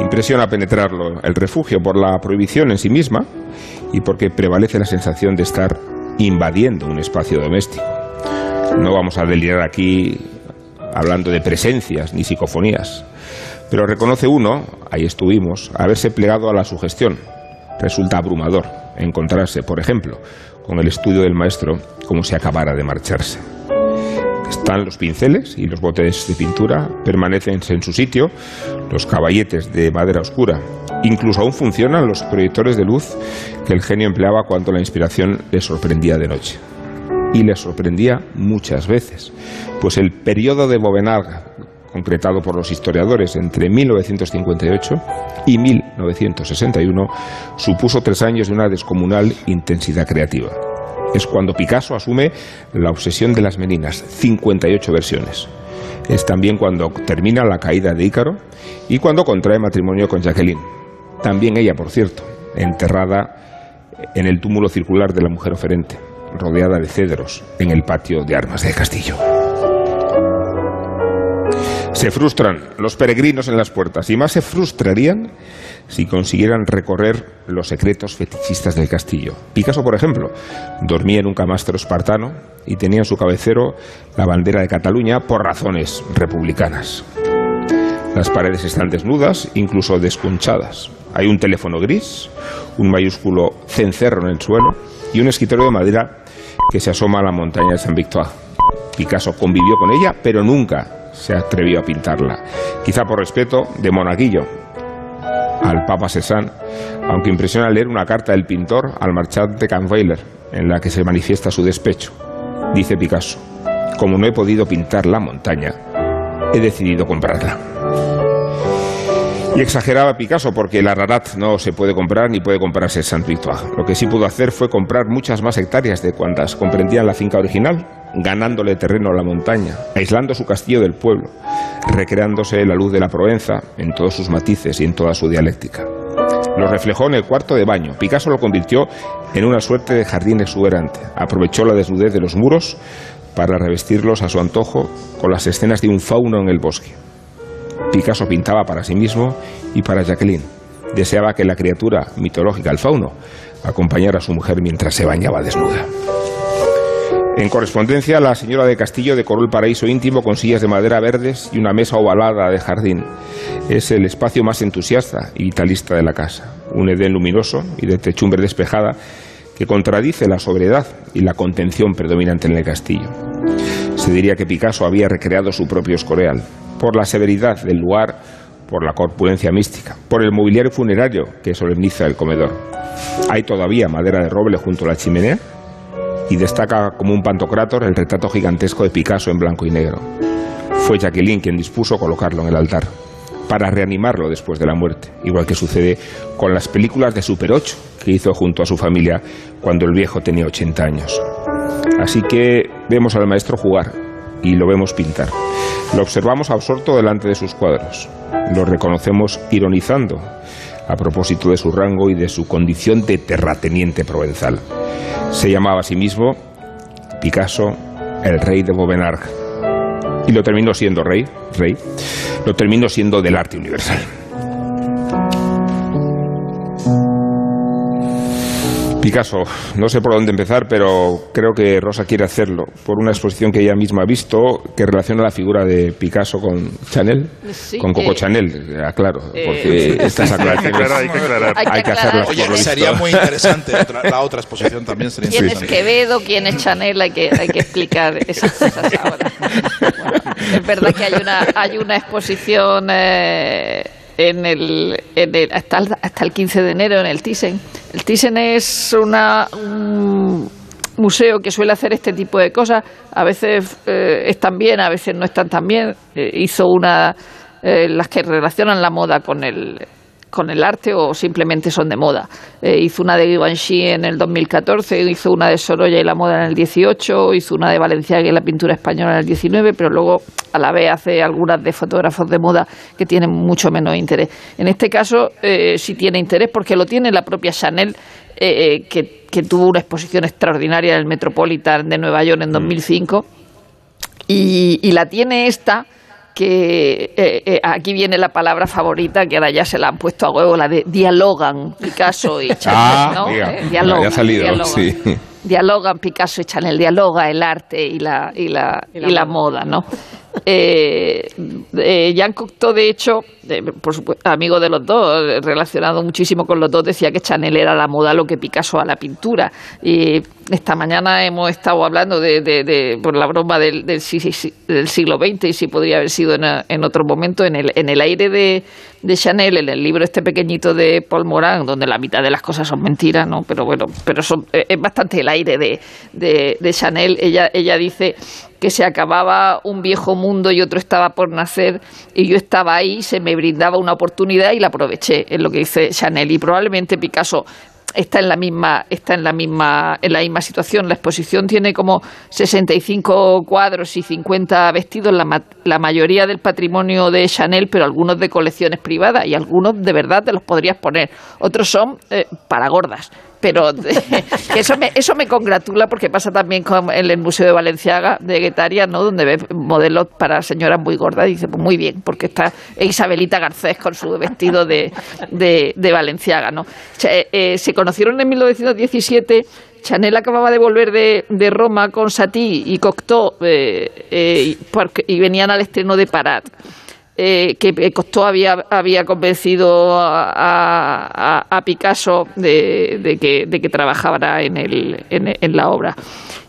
Impresiona penetrarlo el refugio por la prohibición en sí misma y porque prevalece la sensación de estar invadiendo un espacio doméstico. No vamos a delirar aquí hablando de presencias ni psicofonías, pero reconoce uno, ahí estuvimos, haberse plegado a la sugestión. Resulta abrumador encontrarse, por ejemplo, con el estudio del maestro como si acabara de marcharse. Están los pinceles y los botes de pintura, permanecen en su sitio, los caballetes de madera oscura. Incluso aún funcionan los proyectores de luz que el genio empleaba cuando la inspiración le sorprendía de noche. Y le sorprendía muchas veces, pues el periodo de Bovenard, concretado por los historiadores entre 1958 y 1961, supuso tres años de una descomunal intensidad creativa. Es cuando Picasso asume la obsesión de las meninas, 58 versiones. Es también cuando termina la caída de Ícaro y cuando contrae matrimonio con Jacqueline. También ella, por cierto, enterrada en el túmulo circular de la mujer oferente, rodeada de cedros en el patio de armas del castillo. Se frustran los peregrinos en las puertas y más se frustrarían si consiguieran recorrer los secretos fetichistas del castillo. Picasso, por ejemplo, dormía en un camastro espartano y tenía en su cabecero la bandera de Cataluña por razones republicanas. Las paredes están desnudas, incluso desconchadas. Hay un teléfono gris, un mayúsculo cencerro en el suelo y un escritorio de madera que se asoma a la montaña de San Victoire. Picasso convivió con ella, pero nunca se atrevió a pintarla. Quizá por respeto de monaguillo al Papa Cézanne, aunque impresiona leer una carta del pintor al marchante Kahnweiler, en la que se manifiesta su despecho. Dice Picasso, como no he podido pintar la montaña, he decidido comprarla. Y exageraba Picasso porque el Ararat no se puede comprar ni puede comprarse Saint Victoire. Lo que sí pudo hacer fue comprar muchas más hectáreas de cuantas comprendían la finca original, ganándole terreno a la montaña, aislando su castillo del pueblo, recreándose la luz de la Provenza en todos sus matices y en toda su dialéctica. Lo reflejó en el cuarto de baño. Picasso lo convirtió en una suerte de jardín exuberante. Aprovechó la desnudez de los muros para revestirlos a su antojo con las escenas de un fauno en el bosque. Picasso pintaba para sí mismo y para Jacqueline. Deseaba que la criatura mitológica, el fauno, acompañara a su mujer mientras se bañaba desnuda. En correspondencia, la señora de Castillo decoró el paraíso íntimo con sillas de madera verdes y una mesa ovalada de jardín. Es el espacio más entusiasta y vitalista de la casa. Un edén luminoso y de techumbre despejada que contradice la sobriedad y la contención predominante en el castillo. Se diría que Picasso había recreado su propio Escorial, por la severidad del lugar, por la corpulencia mística, por el mobiliario funerario que solemniza el comedor. Hay todavía madera de roble junto a la chimenea y destaca como un pantocrátor el retrato gigantesco de Picasso en blanco y negro. Fue Jacqueline quien dispuso colocarlo en el altar para reanimarlo después de la muerte, igual que sucede con las películas de Super 8 que hizo junto a su familia cuando el viejo tenía 80 años. Así que vemos al maestro jugar y lo vemos pintar. Lo observamos absorto delante de sus cuadros. Lo reconocemos ironizando a propósito de su rango y de su condición de terrateniente provenzal. Se llamaba a sí mismo Picasso el rey de Bovenarg. Y lo terminó siendo rey, rey, lo terminó siendo del arte universal. Picasso, no sé por dónde empezar, pero creo que Rosa quiere hacerlo por una exposición que ella misma ha visto que relaciona la figura de Picasso con Chanel, con Coco eh, Chanel, aclaro, eh, porque estas aclaraciones Hay que aclarar, hay que aclarar. hay que hacerlas Oye, por lo sería visto. muy interesante otra- la otra exposición también sería ¿Quién es interesante. Quevedo? ¿Quién es Chanel? Hay que, hay que explicar esas cosas ahora. Bueno, es verdad que hay una, hay una exposición eh, en el, en el- hasta, el, hasta el 15 de enero en el Thyssen. El Thyssen es una, un museo que suele hacer este tipo de cosas. A veces eh, están bien, a veces no están tan bien. Eh, hizo una, eh, las que relacionan la moda con el con el arte o simplemente son de moda. Eh, hizo una de Givenchy en el 2014, hizo una de Sorolla y la moda en el 18, hizo una de Valenciaga y la pintura española en el 19, pero luego a la vez hace algunas de fotógrafos de moda que tienen mucho menos interés. En este caso eh, sí tiene interés porque lo tiene la propia Chanel, eh, eh, que, que tuvo una exposición extraordinaria en el Metropolitan de Nueva York en 2005 y, y la tiene esta que eh, eh, aquí viene la palabra favorita que ahora ya se la han puesto a huevo, la de dialogan Picasso y Chanel, Ah, ¿no? diga, Eh, dialogan, ya ha salido, dialogan. sí. Dialogan Picasso y Chanel, dialoga el arte y la, y la, y la moda, ¿no? Eh, eh, Jean Cocteau, de hecho, por supuesto, amigo de los dos, relacionado muchísimo con los dos, decía que Chanel era la moda lo que Picasso a la pintura. Y esta mañana hemos estado hablando de, de- por la broma del, del, del siglo XX y si podría haber sido en, otro momento, en el, aire de, Chanel, en el libro este pequeñito de Paul Moran, donde la mitad de las cosas son mentiras, ¿no? Pero bueno, pero son, eh, es bastante el aire de, de Chanel. Ella, ella dice que se acababa un viejo mundo y otro estaba por nacer y yo estaba ahí, se me brindaba una oportunidad y la aproveché, es lo que dice Chanel. Y probablemente Picasso está en la misma está en la misma en la misma situación. La exposición tiene como 65 cuadros y 50 vestidos la, ma- la mayoría del patrimonio de Chanel pero algunos de colecciones privadas y algunos de verdad te los podrías poner. Otros son eh, para gordas pero eso me eso me congratula porque pasa también con en el Museo de Valenciaga de Guetaria no donde ves modelos para señoras muy gordas y dice pues muy bien porque está Isabelita Garcés con su vestido de, de, de Valenciaga no Se- eh, se conocieron en 1917 Chanel acababa de volver de, de Roma con Satie y Cocteau eh, eh, y, y venían al estreno de Parat eh, que eh, Costó había, había convencido a, a- a Picasso de, de que, de que trabajara en, el, en, en la obra.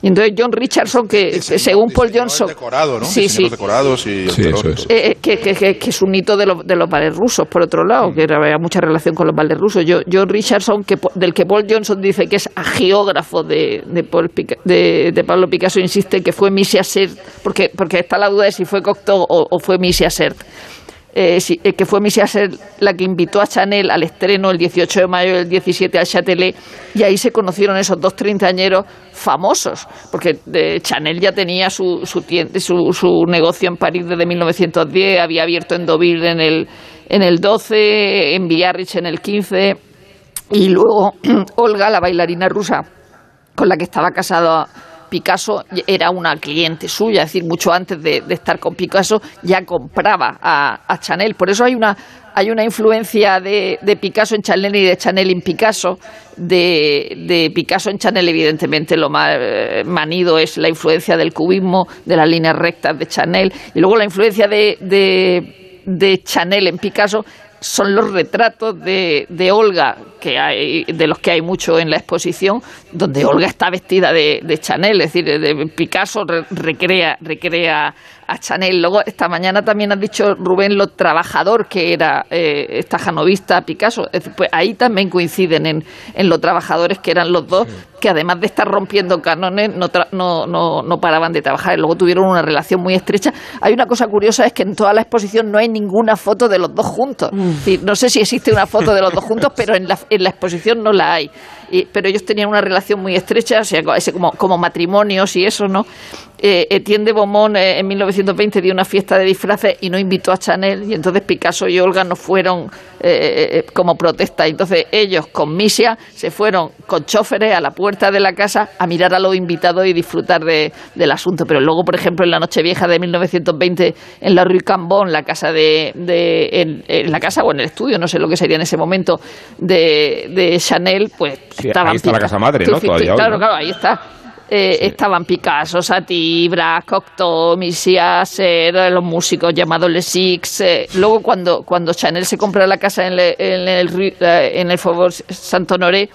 Y entonces John Richardson, que, según Paul Johnson... Decorado, ¿no? Sí, sí. Decorados y Sí, eso es. Eh, que, que- que- que es un hito de, los- de los ballets rusos, por otro lado, que había mucha relación con los ballets rusos. Yo, John Richardson, que, po- del que Paul Johnson dice que es agiógrafo de, de, Paul Pica- de- de Pablo Picasso, insiste que fue Missy Assert, porque, porque está la duda de si fue Cocteau o, o fue Missy Assert. Eh, eh, que fue Missy Assert la que invitó a Chanel al estreno el 18 de mayo del 17 al Châtelet y ahí se conocieron esos dos treintañeros famosos porque eh, Chanel ya tenía su, su, su, su negocio en París desde 1910 había abierto en Deauville en el, en el 12 en Biarritz en el 15 y luego Olga, la bailarina rusa con la que estaba casado Picasso era una cliente suya, es decir, mucho antes de, estar con Picasso ya compraba a, Chanel. Por eso hay una, hay una influencia de, de Picasso en Chanel y de Chanel en Picasso. De, Picasso en Chanel, evidentemente, lo más eh, manido es la influencia del cubismo, de las líneas rectas de Chanel. Y luego la influencia de Chanel en Picasso son los retratos de, de Olga, que hay, de los que hay mucho en la exposición, donde Olga está vestida de, de Chanel, es decir, de Picasso re- recrea, recrea a Chanel. Luego, esta mañana también has dicho, Rubén, lo trabajador que era eh, esta janovista Picasso. Pues ahí también coinciden en, en lo trabajadores que eran los dos, que además de estar rompiendo cánones, no, tra- no, no, no paraban de trabajar. Luego tuvieron una relación muy estrecha. Hay una cosa curiosa, es que en toda la exposición no hay ninguna foto de los dos juntos. Decir, no sé si existe una foto de los dos juntos, pero en la, en la exposición no la hay. Y- pero ellos tenían una relación muy estrecha, o sea, como, como matrimonios y eso, ¿no? Eh, Etienne de Beaumont eh, en 1920 dio una fiesta de disfraces y no invitó a Chanel y entonces Picasso y Olga no fueron eh, eh, como protesta. Entonces ellos con Misia se fueron con choferes a la puerta de la casa a mirar a los invitados y disfrutar de- del asunto. Pero luego, por ejemplo, en la Nochevieja de 1920 en la Rue Cambon, la casa de, de- en, en la casa o en el estudio, no sé lo que sería en ese momento de, de Chanel, pues estaban ahí está la Pica- casa madre, ¿no? Hoy, claro, ¿no? claro, ahí está. Eh, Estaban Picasso, Satie, Braque, Cocteau, Misias, eh, los músicos llamados Les Six. eh. Luego, cuando, cuando Chanel se compra la casa en, le- en el, eh, en el Faubourg Saint-Honoré,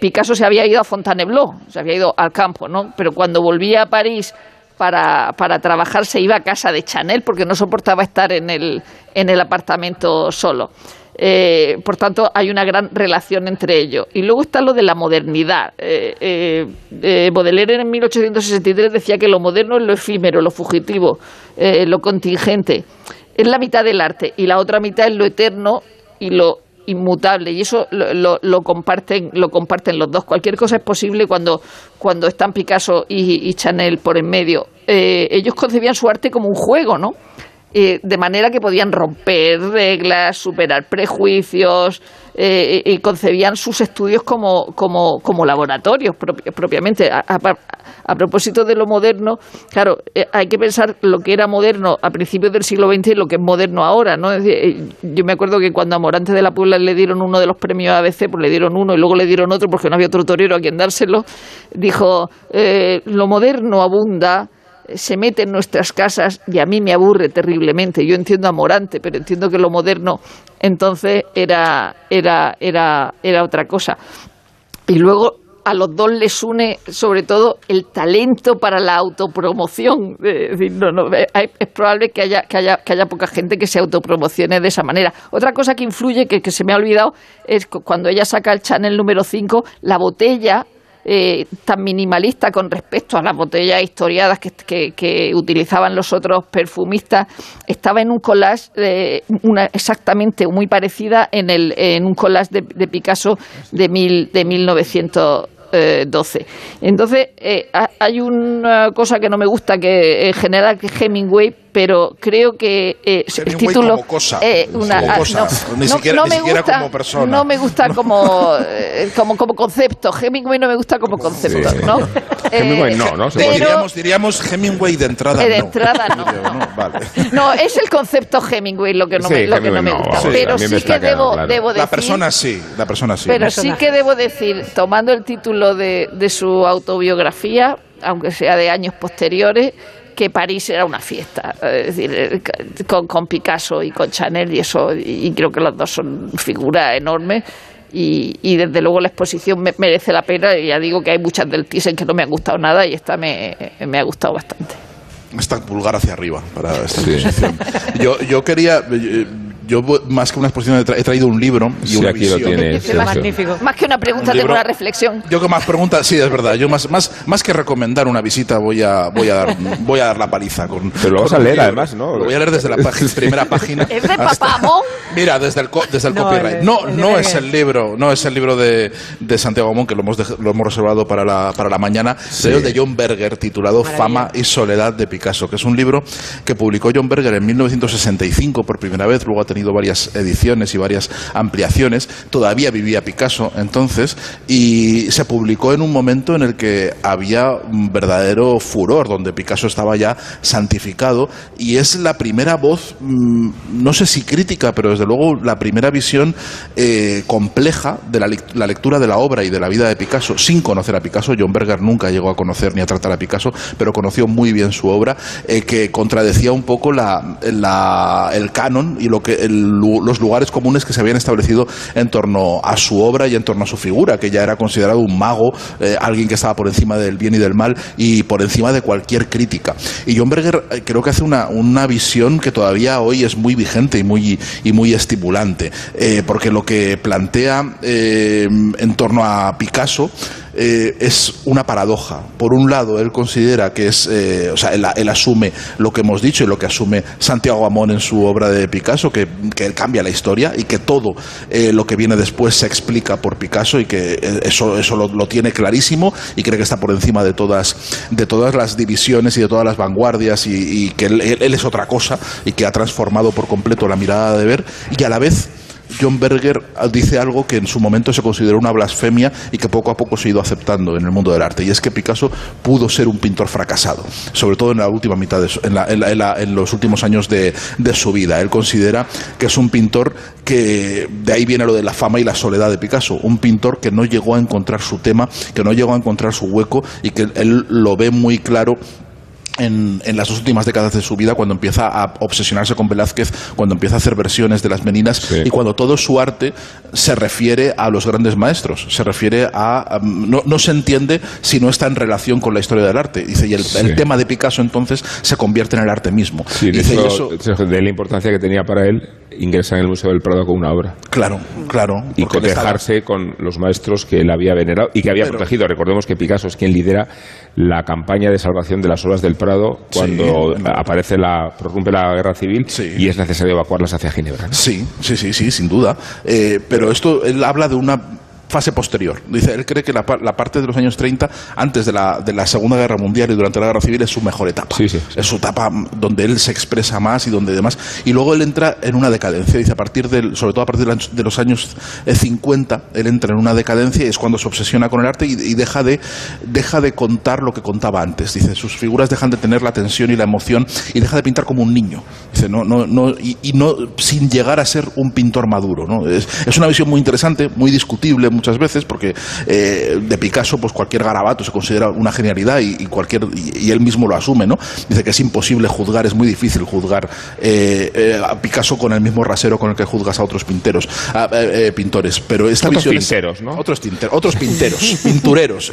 Picasso se había ido a Fontainebleau, se había ido al campo, ¿no? Pero cuando volvía a París para, para trabajar se iba a casa de Chanel porque no soportaba estar en el, en el apartamento solo. Eh, por tanto, hay una gran relación entre ellos. Y luego está lo de la modernidad. Eh, eh, eh, Baudelaire en 1863 decía que lo moderno es lo efímero, lo fugitivo, lo contingente. Es la mitad del arte y la otra mitad es lo eterno y lo inmutable y eso lo, lo- lo comparten lo comparten los dos. Cualquier cosa es posible cuando cuando están Picasso y, y Chanel por en medio. Eh, ellos concebían su arte como un juego no Eh, de manera que podían romper reglas superar prejuicios eh, y concebían sus estudios como como, como laboratorios propi- propiamente a, propósito de lo moderno, claro, eh, hay que pensar lo que era moderno a principios del siglo XX y lo que es moderno ahora, ¿no? Eh, yo me acuerdo que cuando a Morante de la Puebla le dieron uno de los premios ABC, pues le dieron uno y luego le dieron otro porque no había otro torero a quien dárselo, dijo, eh, lo moderno abunda, se mete en nuestras casas y a mí me aburre terriblemente. Yo entiendo a Morante, pero entiendo que lo moderno entonces era, era, era, era otra cosa. Y luego a los dos les une sobre todo el talento para la autopromoción. Es, decir, no, no, es probable que haya, que, haya, que haya poca gente que se autopromocione de esa manera. Otra cosa que influye, que, se me ha olvidado, es cu- cuando ella saca el Chanel número 5, la botella eh, tan minimalista con respecto a las botellas historiadas que, utilizaban los otros perfumistas, estaba en un collage eh, una, exactamente muy parecida en, el, en un collage de, de Picasso de, mil, de 1912. Entonces, eh, ha- hay una cosa que no me gusta que en general que es Hemingway, pero creo que eh, el título como cosa. eh, una- Como ah, cosa, no, ni no- siquiera- no ni me siquiera gusta, como persona. No me gusta como, eh, como, como concepto. Hemingway no me gusta como concepto, Sí. ¿no? Hemingway Eh, no, ¿no? Pero, diríamos, diríamos Hemingway de entrada. Eh, de no. entrada no. ¿no? Vale. No, es el concepto Hemingway lo que no Sí, me, lo que no Hemingway me no, gusta. sí, pero me sí que quedando debo, claro. debo decir. La persona sí, la persona sí. Pero sí que debo decir, tomando el título de, de su autobiografía, aunque sea de años posteriores, que París era una fiesta. Es decir, eh, con, con Picasso y con Chanel y eso, y creo que los dos son figuras enormes. Y, y desde luego la exposición me- merece la pena. Y ya digo que hay muchas del Thyssen que no me han gustado nada y esta me, me ha gustado bastante. Está pulgar hacia arriba para esta exposición. Yo, yo quería. eh, Yo, más que una exposición, he tra- he traído un libro y Sí, una aquí lo visión. tienes, Sergio. Magnífico. Más que una pregunta, Un tengo libro- una reflexión. Yo que más preguntas, sí, es verdad. Yo más, más, más que recomendar una visita, voy a, voy a dar, voy a dar la paliza con. Pero lo vas a leer, libro. además, ¿no? Lo voy a leer desde la página- primera página. ¿Es de Papamón? Mira, desde el, co- desde el No, copyright. No, no es el libro, no es el libro de, de Santiago Amón, que lo hemos, lo hemos reservado para la, para la mañana. Es el de John Berger, titulado Maravilla. Fama y Soledad de Picasso, que es un libro que publicó John Berger en 1965 por primera vez, luego ha tenido varias ediciones y varias ampliaciones. Todavía vivía Picasso entonces y se publicó en un momento en el que había un verdadero furor, donde Picasso estaba ya santificado y es la primera voz, mm, no sé si crítica, pero desde luego la primera visión eh, compleja de la, lec- la lectura de la obra y de la vida de Picasso, sin conocer a Picasso. John Berger nunca llegó a conocer ni a tratar a Picasso, pero conoció muy bien su obra, eh, que contradecía un poco la, la- el canon y lo que los lugares comunes que se habían establecido en torno a su obra y en torno a su figura, que ya era considerado un mago, eh, alguien que estaba por encima del bien y del mal y por encima de cualquier crítica. Y John Berger eh, creo que hace una, una visión que todavía hoy es muy vigente y muy, y muy estimulante, eh, porque lo que plantea en torno a Picasso eh, es una paradoja. Por un lado, él considera que es, eh, o sea, él, asume lo que hemos dicho y lo que asume Santiago Amón en su obra de Picasso, que, que él cambia la historia y que todo eh, lo que viene después se explica por Picasso y que eso, eso lo, lo tiene clarísimo y cree que está por encima de todas, de todas las divisiones y de todas las vanguardias y, que él- él es otra cosa y que ha transformado por completo la mirada de ver y a la vez John Berger dice algo que en su momento se consideró una blasfemia y que poco a poco se ha ido aceptando en el mundo del arte, y es que Picasso pudo ser un pintor fracasado, sobre todo en la última mitad, de su- en, la- en la- en los últimos años de, de su vida. Él considera que es un pintor que, de ahí viene lo de la fama y la soledad de Picasso, un pintor que no llegó a encontrar su tema, que no llegó a encontrar su hueco y que él lo ve muy claro en, en las dos últimas décadas de su vida, cuando empieza a obsesionarse con Velázquez, cuando empieza a hacer versiones de las meninas y cuando todo su arte se refiere a los grandes maestros, se refiere a... um, no, no se entiende si no está en relación con la historia del arte. Dice, y el, Sí. el tema de Picasso entonces se convierte en el arte mismo. Sí, Dice, y eso, de la importancia que tenía para él ingresar en el Museo del Prado con una obra. Claro, claro. Y estaba- cotejarse con los maestros que él había venerado y que había Pero- protegido. Recordemos que Picasso es quien lidera la campaña de salvación de las obras del Prado cuando Sí. aparece la, prorrumpe la guerra civil y es necesario evacuarlas hacia Ginebra. ¿no? Sí, sí, sí, sí, sin duda. Eh, pero esto, él habla de una fase posterior. Dice, él cree que la, la parte de los años 30, antes de la, de la Segunda Guerra Mundial y durante la Guerra Civil, es su mejor etapa. Es su etapa donde él se expresa más y donde demás. Y luego él entra en una decadencia. Dice, a partir del, sobre todo a partir de los- años eh, 50, él entra en una decadencia y es cuando se obsesiona con el arte y, y deja, de, deja de contar lo que contaba antes. Dice, sus figuras dejan de tener la tensión y la emoción y deja de pintar como un niño. Dice, no, no, no, y, y no sin llegar a ser un pintor maduro. ¿no? Es, es una visión muy interesante, muy discutible muchas veces, porque eh, de Picasso, pues cualquier garabato se considera una genialidad y, y cualquier y, y él mismo lo asume, ¿no? Dice que es imposible juzgar, es muy difícil juzgar eh, eh, a Picasso con el mismo rasero con el que juzgas a otros pinteros, a, eh, eh, pintores. Pero esta Otros visión tinteros, ¿no? otros, tinter- otros pinteros, pintureros.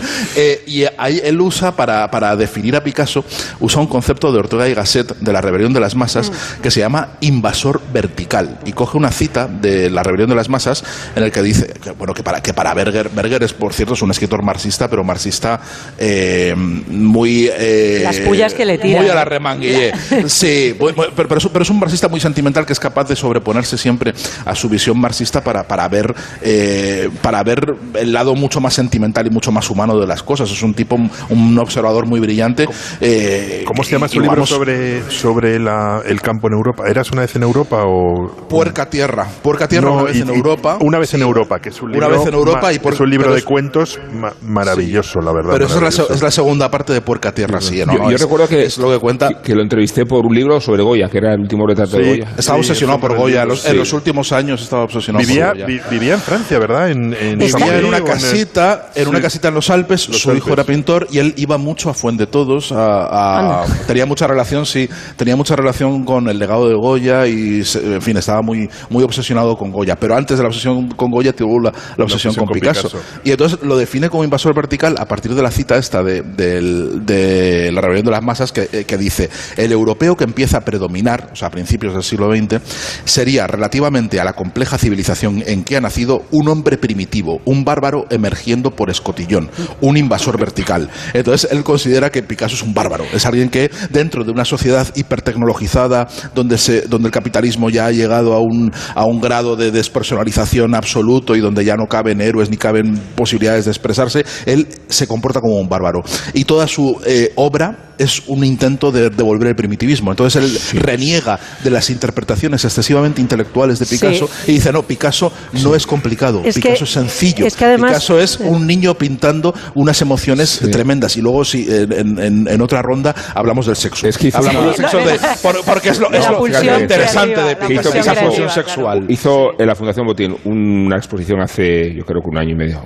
Y ahí él usa, para, para definir a Picasso, usa un concepto de Ortega y Gasset, de la rebelión de las masas, que se llama invasor vertical. Y coge una cita de la rebelión de las masas en el que dice, que, bueno, que para, que para Berger. Berger es, por cierto, es un escritor marxista, pero marxista eh, muy... eh, Las pullas que le tiran. Muy a la remanguille. Sí, pero, pero es, pero es un marxista muy sentimental que es capaz de sobreponerse siempre a su visión marxista para, para, ver, eh, para ver el lado mucho más sentimental y mucho más humano de las cosas. Es un tipo, un, un observador muy brillante. eh, ¿Cómo se llama su y libro vamos- sobre, sobre la- el campo en Europa? ¿Eras una vez en Europa o...? Puerca Tierra. Puerca Tierra No, una vez y- en y- Europa. Una vez en Europa, que es un Una libro... vez en Europa ma- y por- es un libro pero de es- cuentos ma- maravilloso, la verdad. Pero esa es la, es segunda parte de Puerca Tierra, sí. ¿no? yo, yo es- recuerdo que, es lo que cuenta. que lo entrevisté por un libro sobre Goya, que era el último retrato de Goya. estaba obsesionado por Goya. Los- En los últimos años estaba obsesionado Vivía, por Goya. vi- vivía en Francia, ¿verdad? En, en Vivía en una casita, en una casita en los Alpes. Los su hijo era pintor y él iba mucho a Fuente Todos. A, a- tenía mucha relación, sí, tenía mucha relación con el legado de Goya y, se- en fin, estaba muy, muy obsesionado con Goya. Pero antes de la obsesión con Goya tuvo la, la obsesión con, Picasso. Y entonces lo define como invasor vertical a partir de la cita esta de, la rebelión de las masas que, eh, que dice el europeo que empieza a predominar, o sea, a principios del siglo XX, sería relativamente a la compleja civilización en que ha nacido un hombre primitivo, un bárbaro emergiendo por escotillón, un invasor vertical. Entonces él considera que Picasso es un bárbaro, es alguien que dentro de una sociedad hipertecnologizada donde, se, donde el capitalismo ya ha llegado a un, a un grado de despersonalización absoluto y donde ya no caben héroes ni caben posibilidades de expresarse, él se comporta como un bárbaro. Y toda su eh, obra es un intento de devolver el primitivismo. Entonces él reniega de las interpretaciones excesivamente intelectuales de Picasso y dice, no, Picasso no es complicado, Es que- Picasso es sencillo. es que además- Picasso es un niño pintando unas emociones tremendas. Y luego, si en, en- en otra ronda, hablamos del sexo. hizo- hablamos del sexo de- por- porque es lo, es lo pulsión interesante de creativa, la Picasso, pulsión sexual. Hizo en la Fundación Botín una exposición hace, yo creo que un año y medio,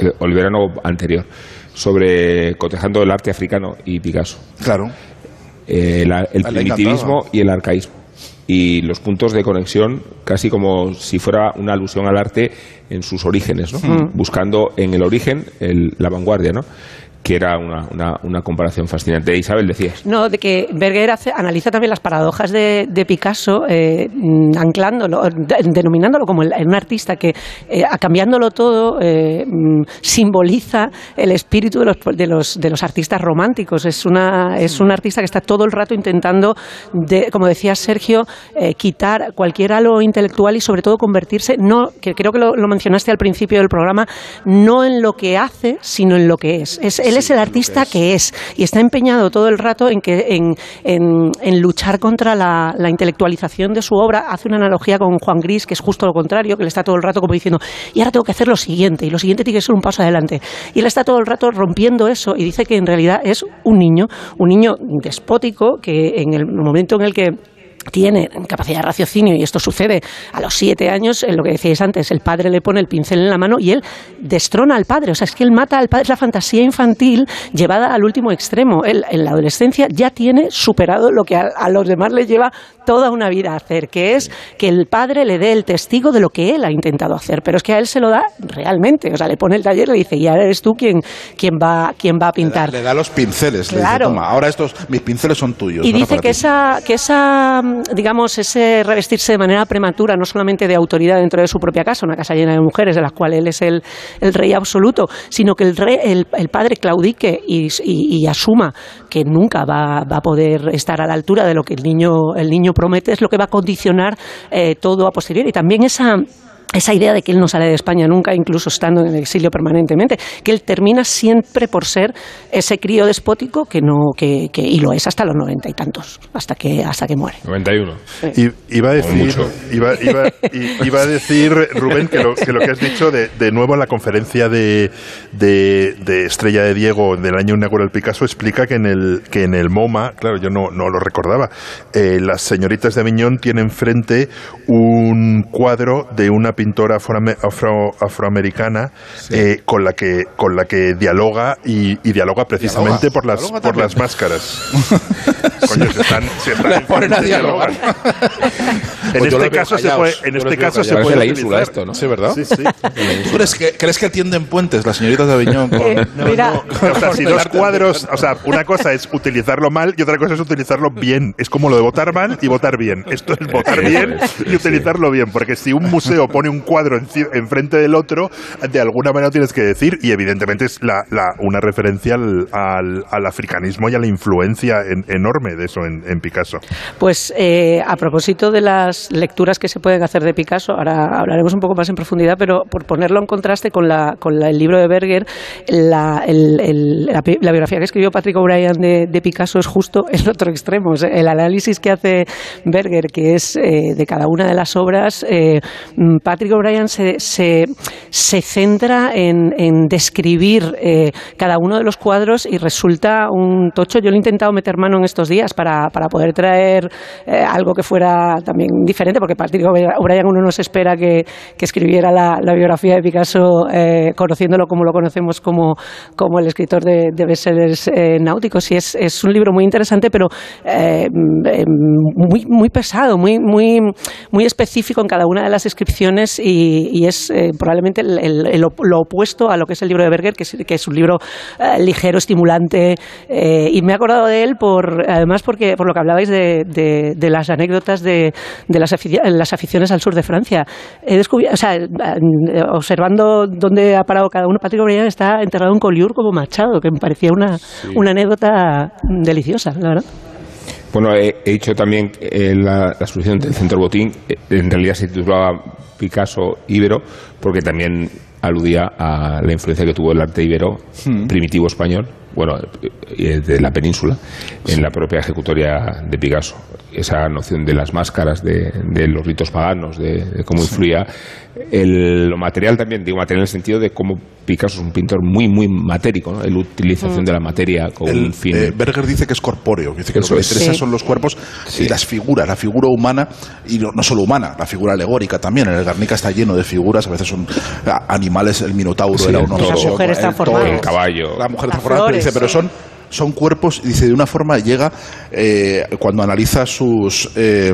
el, o el verano anterior, sobre cotejando el arte africano y Picasso. Claro. Eh, la- el primitivismo y el arcaísmo. Y los puntos de conexión, casi como si fuera una alusión al arte en sus orígenes, ¿no? Mm. buscando en el origen el- la vanguardia, ¿no? Que era una, una, comparación fascinante. Isabel, decías. No, de que Berger analiza también las paradojas de, Picasso, eh, anclándolo, de- denominándolo como un artista que, eh, cambiándolo todo, eh, simboliza el espíritu de los, de los, de los artistas románticos. Es, una, es un artista que está todo el rato intentando, de, como decía Sergio, eh, quitar cualquier halo intelectual y sobre todo convertirse, no, que creo que lo, lo mencionaste al principio del programa, no en lo que hace, sino en lo que es. es él es el artista que es. y está empeñado todo el rato en, que, en, en- en luchar contra la, la intelectualización de su obra. Hace una analogía con Juan Gris, que es justo lo contrario, que le está todo el rato como diciendo, y ahora tengo que hacer lo siguiente, y lo siguiente tiene que ser un paso adelante. Y él está todo el rato rompiendo eso y dice que en realidad es un niño, un niño despótico que en el momento en el que tiene capacidad de raciocinio y esto sucede a los siete años, en lo que decíais antes, el padre le pone el pincel en la mano y él destrona al padre, o sea, es que él mata al padre, es la fantasía infantil llevada al último extremo. Él en la adolescencia ya tiene superado lo que a, a los demás le lleva toda una vida a hacer, que es que el padre le dé el testigo de lo que él ha intentado hacer, pero es que a él se lo da realmente, o sea, le pone el taller y le dice, y ahora eres tú quien, quien, va, quien va a pintar. Le da los pinceles, le dice, Claro. toma, ahora estos, mis pinceles son tuyos. Y dice que ti". esa, que esa, digamos, ese revestirse de manera prematura, no solamente de autoridad dentro de su propia casa, una casa llena de mujeres de las cuales él es el, el rey absoluto, sino que el, rey, el, el padre claudique y, y- y asuma que nunca va, va a poder estar a la altura de lo que el niño, el niño promete, es lo que va a condicionar eh, todo a posteriori. Y también esa esa idea de que él no sale de España nunca, incluso estando en el exilio permanentemente, que él termina siempre por ser ese crío despótico que no, que, que- y lo es hasta los noventa y tantos, hasta que, hasta que muere. 91. I- Iba a decir, iba, iba- i- iba a decir Rubén, que lo, que lo que has dicho de, de nuevo en la conferencia de, de, de Estrella de Diego del año inaugural Picasso explica que en el, que en el MoMA, claro, yo no, no lo recordaba, eh, las señoritas de Aviñón tienen frente un cuadro de una pintora afro- afroamericana eh, con, la que, con la que dialoga y, y dialoga precisamente Dialoga, por las, dialoga por también. las máscaras. Coño, se están, se están ponen a dialogar. en Pues este caso se puede, en este caso se puede la ínsula utilizar. esto, ¿no? Sí, ¿verdad? Sí, sí. ¿Tú crees que, crees que tienden puentes las señoritas de Aviñón? con- Eh, mira, O sea, si dos cuadros, o sea, una cosa es utilizarlo mal y otra cosa es utilizarlo bien. Es como lo de votar mal y votar bien. Esto es votar bien y utilizarlo bien, porque si un museo pone un cuadro enfrente del otro, de alguna manera tienes que decir, y evidentemente es la, una referencia al, al- al africanismo y a la influencia en- enorme de eso en, Picasso. Pues eh, a propósito de las lecturas que se pueden hacer de Picasso, ahora hablaremos un poco más en profundidad, pero por ponerlo en contraste con, la, con el libro de Berger, la, biografía que escribió Patrick O'Brien de, Picasso es justo el otro extremo. El análisis que hace Berger, que es eh, de cada una de las obras, eh, mm, Patrick O'Brien se, se, se centra en, en describir eh, cada uno de los cuadros y resulta un tocho. Yo lo he intentado meter mano en estos días para, para poder traer eh, algo que fuera también diferente, porque Patrick O'Brien uno no se espera que, que escribiera la, la biografía de Picasso eh, conociéndolo como lo conocemos como, como el escritor de, de bestsellers náuticos. Y es, es un libro muy interesante, pero mm, muy, muy pesado, muy, muy, muy específico en cada una de las descripciones y, y es eh, probablemente el- el- lo opuesto a lo que es el libro de Berger, que es, que es un libro eh, ligero, estimulante. eh, y me he acordado de él por, además porque, por lo que hablabais de, de- de las anécdotas de, de las, las aficiones al sur de Francia. He descubierto, o sea, eh, observando dónde ha parado cada uno, Patrick O'Brien está enterrado en Collioure como Machado, que me parecía una, una anécdota deliciosa, la verdad. Bueno, he, he dicho también que la, la solución del Centro Botín eh, en realidad se titulaba Picasso Ibero porque también aludía a la influencia que tuvo el arte ibero Hmm. primitivo español, bueno, de la península, sí. en la propia ejecutoria de Picasso. Esa noción de las máscaras, de, de los ritos paganos, de, de cómo influía el, lo material también, digo material en el sentido de cómo Picasso es un pintor muy, muy matérico, ¿no? la utilización de la materia con el, un eh, fin. Eh, Berger dice que es corpóreo, dice que Eso lo que interesa sí. son los cuerpos y las figuras, la figura humana, y no, no solo humana, la figura alegórica también. En el Garnica está lleno de figuras, a veces son animales, el minotauro era uno, la mujer está el, el caballo, la mujer está 15, pero son son cuerpos, dice, de una forma llega, eh, cuando analiza sus eh,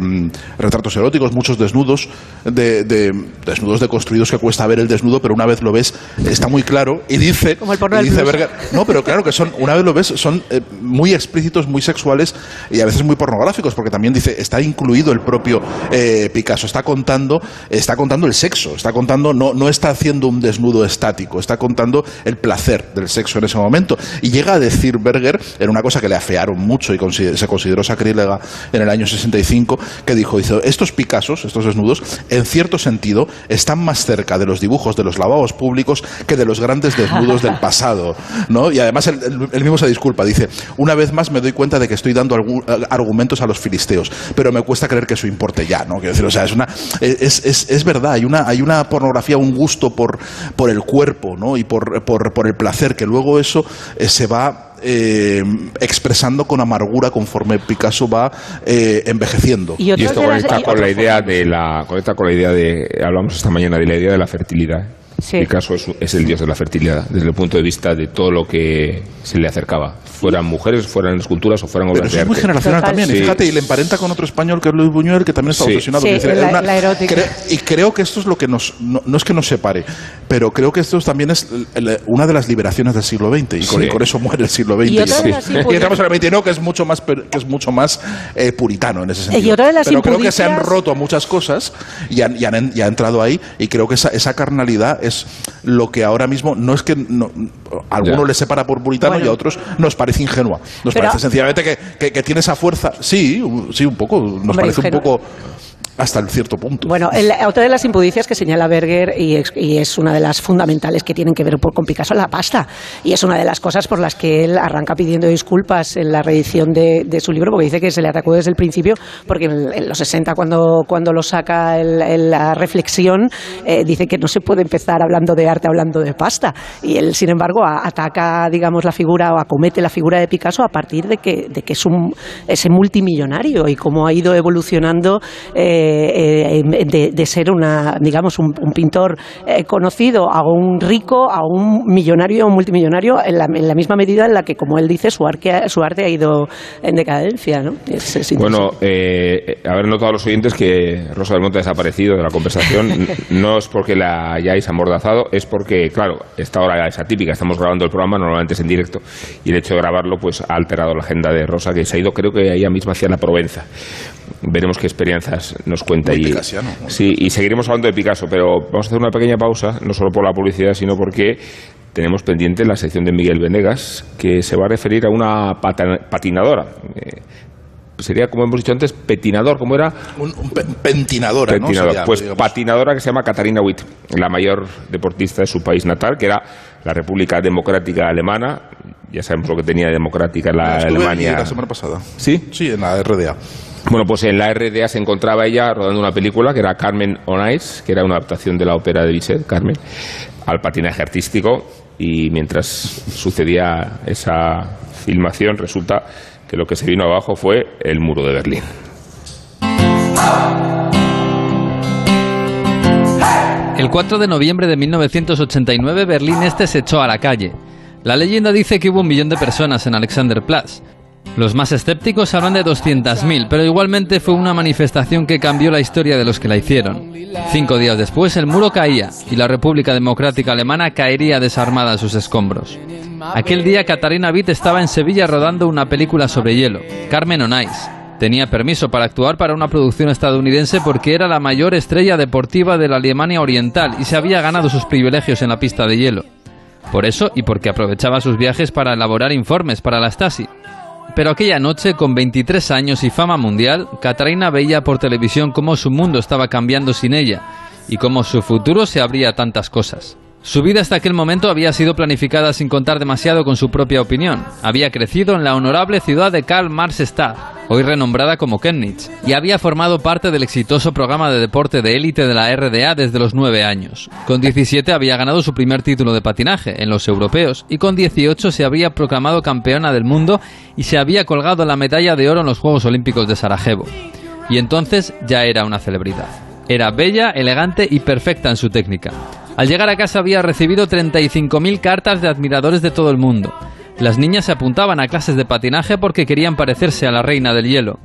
retratos eróticos, muchos desnudos, de, de- desnudos deconstruidos que cuesta ver el desnudo, pero una vez lo ves, está muy claro, y dice, Como el porno y del dice blues. Berger, no, pero claro que son, una vez lo ves, son eh, muy explícitos, muy sexuales y a veces muy pornográficos, porque también dice, está incluido el propio Picasso, está contando, está contando el sexo, está contando, no, no está haciendo un desnudo estático, está contando el placer del sexo en ese momento. Y llega a decir Berger, en una cosa que le afearon mucho y se consideró sacrílega en el año 65, que dijo, estos Picassos, estos desnudos, en cierto sentido, están más cerca de los dibujos de los lavabos públicos que de los grandes desnudos del pasado, ¿no? Y además él, mismo se disculpa, dice, una vez más me doy cuenta de que estoy dando argumentos a los filisteos, pero me cuesta creer que eso importe ya, ¿no? Quiero decir, o sea, es una es, es, es verdad, hay una hay una pornografía, un gusto por por el cuerpo, ¿no? Y por por, por el placer que luego eso eh, se va eh, expresando con amargura conforme Picasso va eh, envejeciendo. Y, esto conecta con la idea de la conecta con la idea de hablamos esta mañana de la idea de la fertilidad. Picasso es, es el dios de la fertilidad desde el punto de vista de todo lo que se le acercaba, fueran mujeres, fueran esculturas o fueran Pero obras eso de es muy generacional también. Y fíjate, y le emparenta con otro español que es Luis Buñuel, que también está Sí. obsesionado. Sí, Quiero decir, la- es una- la erótica. cre- y creo que esto es lo que nos. No, no es que nos separe, pero creo que esto también es el- el- una de las liberaciones del siglo XX. Y con, Sí. y con eso muere el siglo XX. Y Y entramos en el XXI, que es mucho más, per- que es mucho más eh, puritano en ese Y sentido. otra de las pero creo que se han roto muchas cosas y han, y han- y ha entrado ahí. Y creo que esa, esa carnalidad es lo que ahora mismo no es que no- a algunos Ya. les separa por puritano Bueno. y a otros nos parece ingenua. Nos Pero- parece sencillamente que, que- que tiene esa fuerza. Sí, un- sí, un poco. Nos Hombre, parece un poco hasta el cierto punto. Bueno, el- otra de las impudicias que señala Berger, y y es una de las fundamentales que tienen que ver por- con Picasso, la pasta. Y es una de las cosas por las que él arranca pidiendo disculpas en la reedición de, de su libro, porque dice que se le atacó desde el principio, porque en, en los 60, cuando, cuando lo saca el- el- la reflexión, eh, dice que no se puede empezar hablando de arte hablando de pasta. Y él, sin embargo, a- ataca, digamos, la figura o acomete la figura de Picasso a partir de que, de que es un, ese multimillonario y cómo ha ido evolucionando eh, eh, de, de ser una, digamos, un, un pintor eh, conocido a un rico, a un millonario, a un multimillonario, en la, en la misma medida en la que, como él dice, su arte, su arte ha ido en decadencia. ¿no? Es- es Bueno, eh, haber notado a los oyentes que Rosa del Monte ha desaparecido de la conversación no es porque la hayáis amordazado, es porque, claro, esta hora es atípica, estamos grabando el programa, normalmente es en directo, y el hecho de grabarlo pues ha alterado la agenda de Rosa, que se ha ido creo que ella misma hacia la Provenza. Veremos qué experiencias nos cuenta. Muy y, picasiano. sí, y seguiremos hablando de Picasso, pero vamos a hacer una pequeña pausa, no solo por la publicidad, sino porque tenemos pendiente la sección de Miguel Venegas, que se va a referir a una patinadora. Eh, sería, como hemos dicho antes, petinador, ¿cómo era? Un, un pe- pentinadora, ¿no? Sería, pues digamos. patinadora que se llama Katarina Witt, la mayor deportista de su país natal, que era la República Democrática Alemana. Ya sabemos lo que tenía de democrática la Estuve Alemania. la semana pasada. ¿Sí? Sí, en la RDA. Bueno, pues en la RDA se encontraba ella rodando una película que era Carmen on Ice, que era una adaptación de la ópera de Bizet, Carmen, al patinaje artístico. Y mientras sucedía esa filmación, resulta que lo que se vino abajo fue el muro de Berlín. El 4 de noviembre de 1989 Berlín Este se echó a la calle. La leyenda dice que hubo un millón de personas en Alexanderplatz. Los más escépticos hablan de 200.000, pero igualmente fue una manifestación que cambió la historia de los que la hicieron. Cinco días después el muro caía y la República Democrática Alemana caería desarmada a sus escombros. Aquel día Katarina Witt estaba en Sevilla rodando una película sobre hielo, Carmen on Ice. Tenía permiso para actuar para una producción estadounidense porque era la mayor estrella deportiva de la Alemania Oriental y se había ganado sus privilegios en la pista de hielo. Por eso y porque aprovechaba sus viajes para elaborar informes para la Stasi. Pero aquella noche, con 23 años y fama mundial, Katarina veía por televisión cómo su mundo estaba cambiando sin ella y cómo su futuro se abría a tantas cosas. Su vida hasta aquel momento había sido planificada sin contar demasiado con su propia opinión. Había crecido en la honorable ciudad de Karl Marxstadt, hoy renombrada como Chemnitz, y había formado parte del exitoso programa de deporte de élite de la RDA desde los 9 años. Con 17 había ganado su primer título de patinaje en los europeos y con 18 se había proclamado campeona del mundo y se había colgado la medalla de oro en los Juegos Olímpicos de Sarajevo. Y entonces ya era una celebridad. Era bella, elegante y perfecta en su técnica. Al llegar a casa había recibido 35.000 cartas de admiradores de todo el mundo. Las niñas se apuntaban a clases de patinaje porque querían parecerse a la reina del hielo.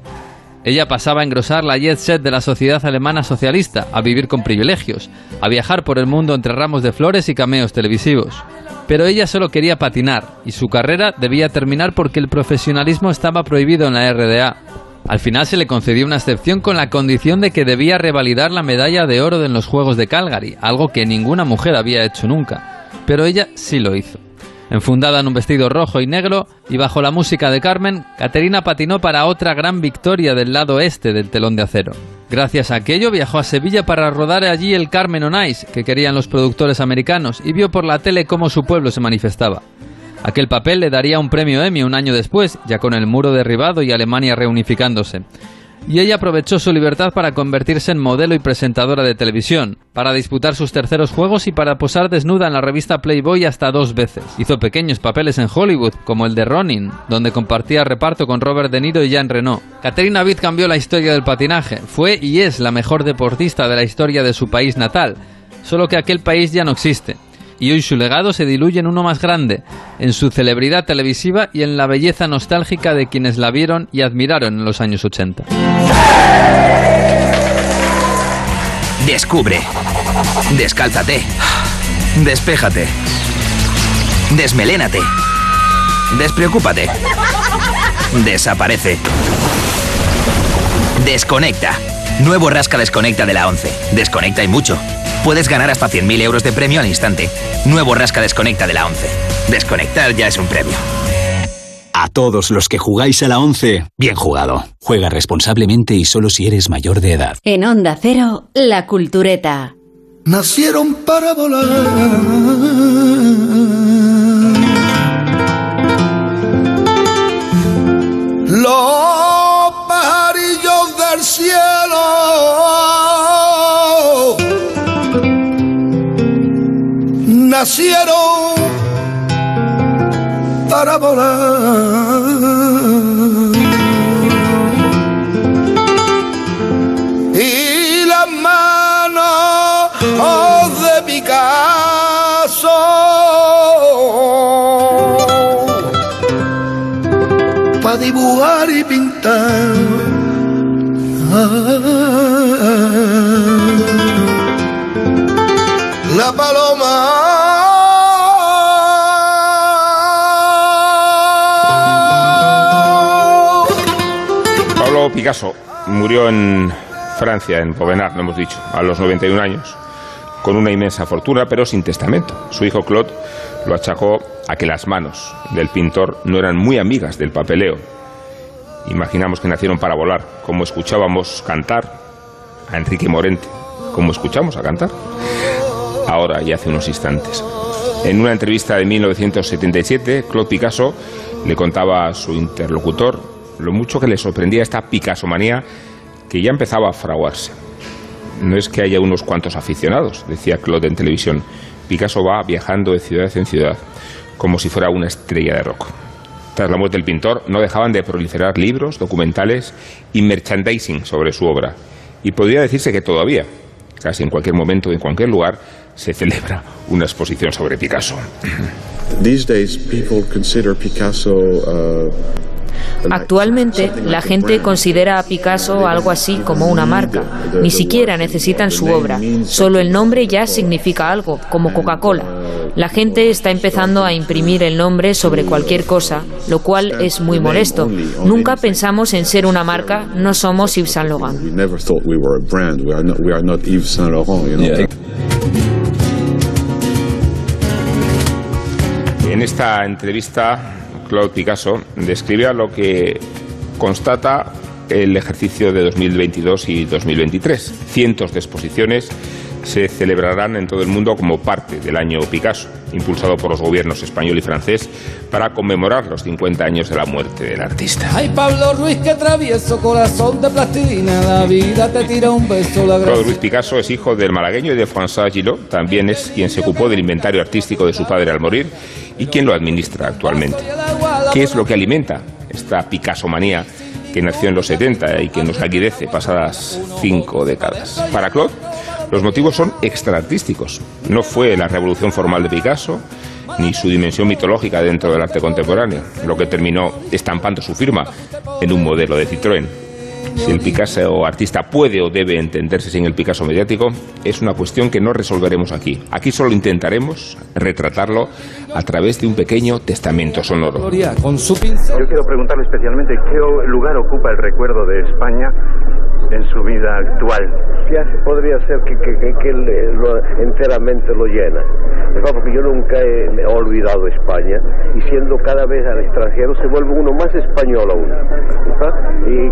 Ella pasaba a engrosar la jet set de la sociedad alemana socialista, a vivir con privilegios, a viajar por el mundo entre ramos de flores y cameos televisivos. Pero ella solo quería patinar, y su carrera debía terminar porque el profesionalismo estaba prohibido en la RDA. Al final se le concedió una excepción con la condición de que debía revalidar la medalla de oro en los Juegos de Calgary, algo que ninguna mujer había hecho nunca. Pero ella sí lo hizo. Enfundada en un vestido rojo y negro y bajo la música de Carmen, Caterina patinó para otra gran victoria del lado este del telón de acero. Gracias a aquello viajó a Sevilla para rodar allí el Carmen on Ice que querían los productores americanos y vio por la tele cómo su pueblo se manifestaba. Aquel papel le daría un premio Emmy un año después, ya con el muro derribado y Alemania reunificándose. Y ella aprovechó su libertad para convertirse en modelo y presentadora de televisión, para disputar sus terceros juegos y para posar desnuda en la revista Playboy hasta dos veces. Hizo pequeños papeles en Hollywood, como el de Ronin, donde compartía reparto con Robert De Niro y Jean Reno. Catherine Witt cambió la historia del patinaje. Fue y es la mejor deportista de la historia de su país natal, solo que aquel país ya no existe y hoy su legado se diluye en uno más grande, en su celebridad televisiva y en la belleza nostálgica de quienes la vieron y admiraron en los años 80. Descubre. Descálzate. Despéjate. Desmelénate. Despreocúpate. Desaparece. Desconecta. Nuevo Rasca Desconecta de la 11. Desconecta y mucho. Puedes ganar hasta 100.000 euros de premio al instante. Nuevo Rasca Desconecta de la 11. Desconectar ya es un premio. A todos los que jugáis a la 11, bien jugado. Juega responsablemente y solo si eres mayor de edad. En Onda Cero, La Cultureta. Nacieron para volar. Los nacieron para volar. Y las manos de Picasso para dibujar y pintar. Picasso murió en Francia, en Povenard, lo hemos dicho, a los 91 años, con una inmensa fortuna, pero sin testamento. Su hijo Claude lo achacó a que las manos del pintor no eran muy amigas del papeleo. Imaginamos que nacieron para volar, como escuchábamos cantar a Enrique Morente, como escuchamos a cantar ahora y hace unos instantes. En una entrevista de 1977, Claude Picasso le contaba a su interlocutor lo mucho que le sorprendía esta Picasso-manía que ya empezaba a fraguarse. No es que haya unos cuantos aficionados, decía Claude en televisión. Picasso va viajando de ciudad en ciudad, como si fuera una estrella de rock. Tras la muerte del pintor, no dejaban de proliferar libros, documentales y merchandising sobre su obra. Y podría decirse que todavía, casi en cualquier momento, en cualquier lugar, se celebra una exposición sobre Picasso. These days, people consider Picasso uh, Actualmente, la gente considera a Picasso algo así como una marca. Ni siquiera necesitan su obra. Solo el nombre ya significa algo, como Coca-Cola. La gente está empezando a imprimir el nombre sobre cualquier cosa, lo cual es muy molesto. Nunca pensamos en ser una marca, no somos Yves Saint Laurent. we never thought we were a brand. We are not, we are not Yves Saint Laurent. You know? En esta entrevista, Claude Picasso describía lo que constata el ejercicio de 2022 y 2023. Cientos de exposiciones se celebrarán en todo el mundo como parte del año Picasso, impulsado por los gobiernos español y francés para conmemorar los 50 años de la muerte del artista. Ay, Pablo Ruiz, que travieso, corazón de plastilina, la vida te tira un beso, la Claude. Ruiz Picasso es hijo del malagueño y de François Gillot, también es quien se ocupó del inventario artístico de su padre al morir y quien lo administra actualmente. ¿Qué es lo que alimenta esta Picasso manía que nació en los 70 y que nos aguidece pasadas cinco décadas? Para Claude, los motivos son extraartísticos. No fue la revolución formal de Picasso ni su dimensión mitológica dentro del arte contemporáneo, lo que terminó estampando su firma en un modelo de Citroën. Si el Picasso artista puede o debe entenderse sin el Picasso mediático, es una cuestión que no resolveremos aquí. Aquí solo intentaremos retratarlo a través de un pequeño testamento sonoro. Yo quiero preguntarle especialmente qué lugar ocupa el recuerdo de España en su vida actual. Ya se podría ser que, que, que- que le- lo- enteramente lo llena. Porque yo nunca he, he olvidado España y siendo cada vez al extranjero se vuelve uno más español aún. Y,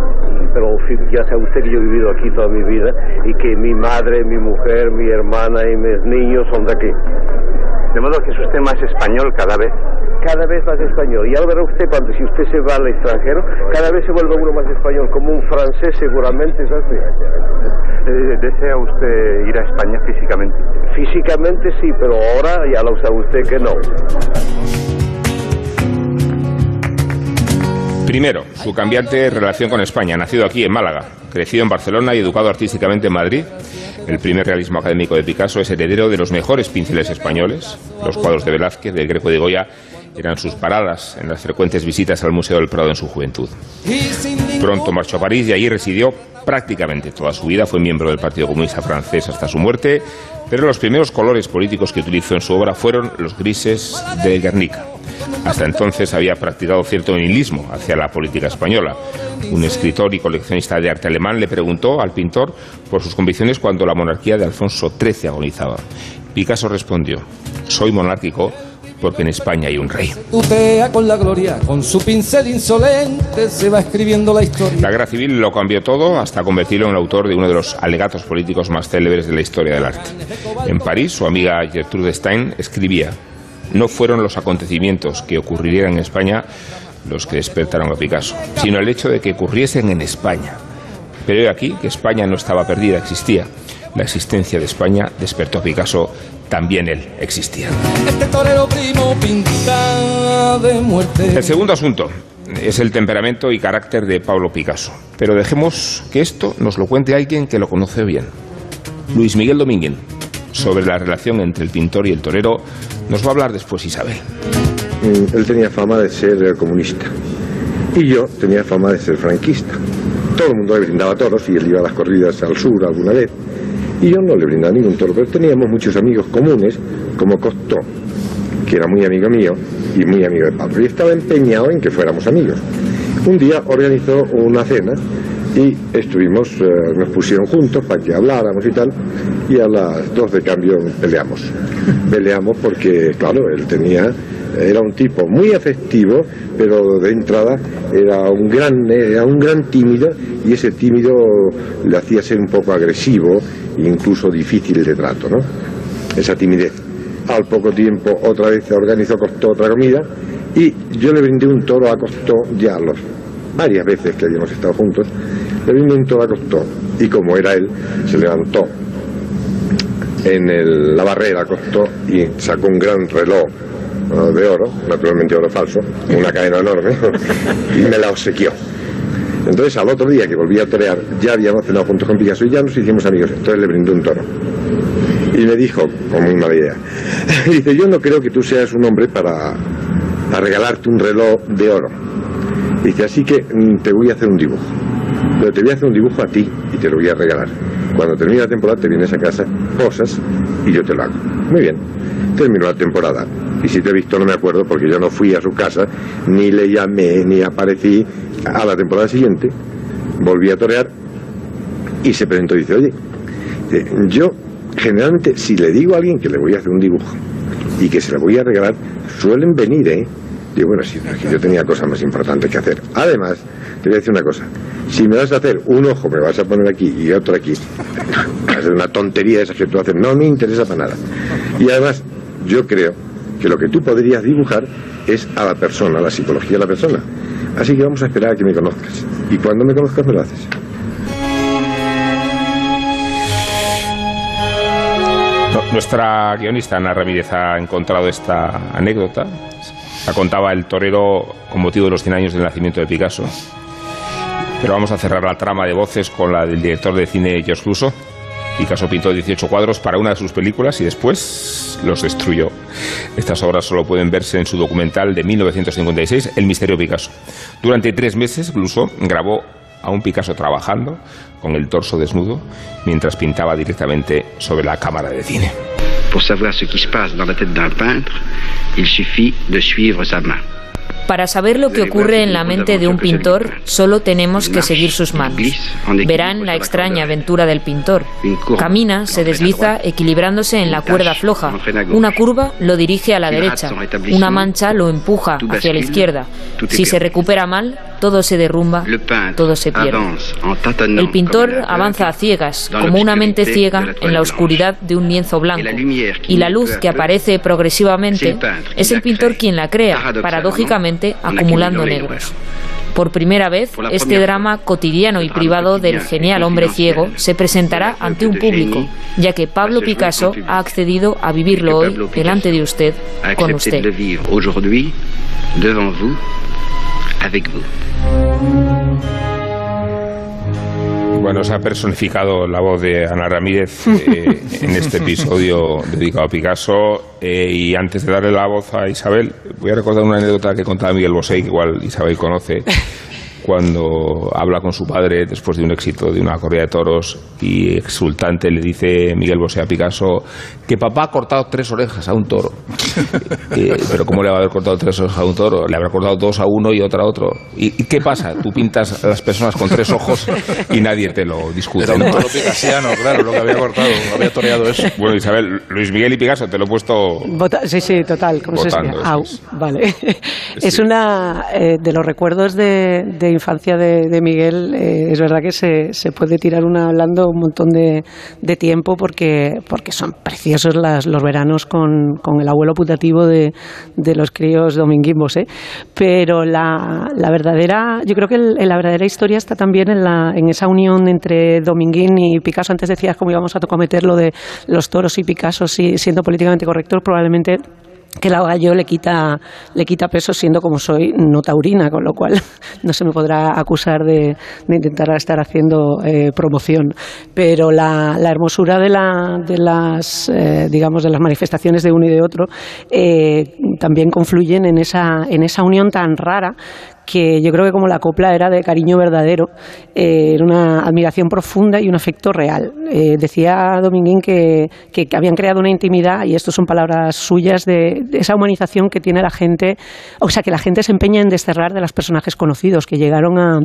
pero ya sabe usted que yo he vivido aquí toda mi vida y que mi madre, mi mujer, mi hermana y mis niños son de aquí. De modo que es usted más español cada vez. Cada vez más español. Y ahora verá usted cuando si usted se va al extranjero, cada vez se vuelve uno más español, como un francés seguramente, ¿sabes? Eh, ¿Desea usted ir a España físicamente? Físicamente sí, pero ahora ya lo sabe usted que no. Primero, su cambiante relación con España, nacido aquí en Málaga, crecido en Barcelona y educado artísticamente en Madrid. El primer realismo académico de Picasso es heredero de los mejores pinceles españoles. Los cuadros de Velázquez, del Greco de Goya eran sus paradas en las frecuentes visitas al Museo del Prado en su juventud. Pronto marchó a París y allí residió prácticamente toda su vida. Fue miembro del Partido Comunista francés hasta su muerte, pero los primeros colores políticos que utilizó en su obra fueron los grises de Guernica. Hasta entonces había practicado cierto nihilismo hacia la política española. Un escritor y coleccionista de arte alemán le preguntó al pintor por sus convicciones cuando la monarquía de Alfonso XIII agonizaba. Picasso respondió, soy monárquico porque en España hay un rey. Con la gloria, con su pincel insolente se va escribiendo la historia. La guerra civil lo cambió todo hasta convertirlo en el autor de uno de los alegatos políticos más célebres de la historia del arte. En París, su amiga Gertrude Stein escribía, no fueron los acontecimientos que ocurrirían en España los que despertaron a Picasso, sino el hecho de que ocurriesen en España. Pero he aquí que España no estaba perdida, existía. La existencia de España despertó a Picasso, también él existía. Este torero primo pinta de muerte. El segundo asunto es el temperamento y carácter de Pablo Picasso. Pero dejemos que esto nos lo cuente alguien que lo conoce bien. Luis Miguel Domínguez, sobre la relación entre el pintor y el torero, nos va a hablar después Isabel. Mm, Él tenía fama de ser eh, comunista y yo tenía fama de ser franquista. Todo el mundo le brindaba toros y él iba a las corridas al sur alguna vez. Y yo no le brindaba ningún toro, pero teníamos muchos amigos comunes, como Costó, que era muy amigo mío y muy amigo de Pablo. Y estaba empeñado en que fuéramos amigos. Un día organizó una cena Y estuvimos, eh, nos pusieron juntos para que habláramos y tal, y a las dos de cambio peleamos. Peleamos porque, claro, él tenía, era un tipo muy afectivo, pero de entrada era un gran, era un gran tímido, y ese tímido le hacía ser un poco agresivo incluso difícil de trato, ¿no? Esa timidez. Al poco tiempo otra vez se organizó Costó otra comida y yo le brindé un toro a Costó ya los varias veces que habíamos estado juntos, le brindé un toro a Costó y como era él, se levantó en el- la barrera Costó y sacó un gran reloj eh, de oro, naturalmente oro falso, una cadena enorme, y me la obsequió. Entonces al otro día que volví a torear, ya habíamos cenado juntos con Picasso y ya nos hicimos amigos, entonces le brindé un toro. Y me dijo, con muy mala idea, dice, yo no creo que tú seas un hombre para regalarte un reloj de oro. Dice, así que mm, te voy a hacer un dibujo. Pero te voy a hacer un dibujo a ti y te lo voy a regalar. Cuando termine la temporada te vienes a casa, posas y yo te lo hago. Muy bien. Terminó la temporada. Y si te he visto no me acuerdo porque yo no fui a su casa, ni le llamé, ni aparecí. A la temporada siguiente volví a torear y se presentó y dice, oye, eh, yo generalmente si le digo a alguien que le voy a hacer un dibujo y que se lo voy a regalar, suelen venir, ¿eh? Digo, bueno, sí, pero yo tenía cosas más importantes que hacer. Además, te voy a decir una cosa. Si me vas a hacer un ojo, me vas a poner aquí y otro aquí, va a ser una tontería esa que tú haces. No me interesa para nada. Y además, yo creo que lo que tú podrías dibujar es a la persona, a la psicología de la persona. Así que vamos a esperar a que me conozcas. Y cuando me conozcas, me lo haces. Nuestra guionista Ana Ramírez ha encontrado esta anécdota. La contaba el torero con motivo de los 100 años del nacimiento de Picasso. Pero vamos a cerrar la trama de voces con la del director de cine George Clouseau. Picasso pintó 18 cuadros para una de sus películas y después los destruyó. Estas obras solo pueden verse en su documental de 1956, El misterio Picasso. Durante tres meses, Clouseau grabó a un Picasso trabajando con el torso desnudo mientras pintaba directamente sobre la cámara de cine. Pour savoir ce qui se passe dans la tête d'un peintre, il suffit de suivre sa main. Para saber lo que ocurre en la mente de un pintor, solo tenemos que seguir sus manos. Verán la extraña aventura del pintor. Camina, se desliza, equilibrándose en la cuerda floja. Una curva lo dirige a la derecha. Una mancha lo empuja hacia la izquierda. Si se recupera mal, todo se derrumba, todo se pierde. El pintor avanza a ciegas, como una mente ciega en la oscuridad de un lienzo blanco. Y la luz que aparece progresivamente es el pintor quien la crea, paradójicamente acumulando negros. Por primera vez, este drama cotidiano y privado del genial hombre ciego se presentará ante un público, ya que Pablo Picasso ha accedido a vivirlo hoy delante de usted, con usted. Avec vous. Bueno, se ha personificado la voz de Ana Ramírez eh, en este episodio dedicado a Picasso. eh, y antes de darle la voz a Isabel, voy a recordar una anécdota que contaba Miguel Bosé, que igual Isabel conoce, cuando habla con su padre después de un éxito de una corrida de toros y exultante le dice Miguel Bosé a Picasso que papá ha cortado tres orejas a un toro. Eh, pero ¿cómo le va a haber cortado tres orejas a un toro? Le habrá cortado dos a uno y otra a otro. ¿Y, y qué pasa? Tú pintas a las personas con tres ojos y nadie te lo discute. Era un ¿no? toro picasiano, claro, lo que había cortado, había toreado eso. Bueno, Isabel, Luis Miguel y Picasso, te lo he puesto Vota- sí, sí, total. ¿Cómo se? Au, vale. Es una eh, de los recuerdos de, de infancia de, Miguel. eh, es verdad que se, se puede tirar una hablando un montón de, de tiempo porque, porque son preciosos las, los veranos con, con el abuelo putativo de, de los críos dominguimbos. ¿eh? Pero la, la verdadera, yo creo que el- la verdadera historia está también en, la, en esa unión entre Dominguín y Picasso. Antes decías cómo íbamos a cometer lo de los toros y Picasso si- siendo políticamente correctos, probablemente que la gallo le quita, le quita peso siendo como soy no taurina, con lo cual no se me podrá acusar de, de intentar estar haciendo eh, promoción. Pero la, la hermosura de, la, de las, eh, digamos, de las manifestaciones de uno y de otro eh, también confluyen en esa, en esa unión tan rara que yo creo que como la copla era de cariño verdadero, eh, era una admiración profunda y un afecto real. Eh, decía Dominguín que, que, habían creado una intimidad, y esto son palabras suyas, de, esa humanización que tiene la gente, o sea, que la gente se empeña en desterrar de los personajes conocidos, que llegaron a,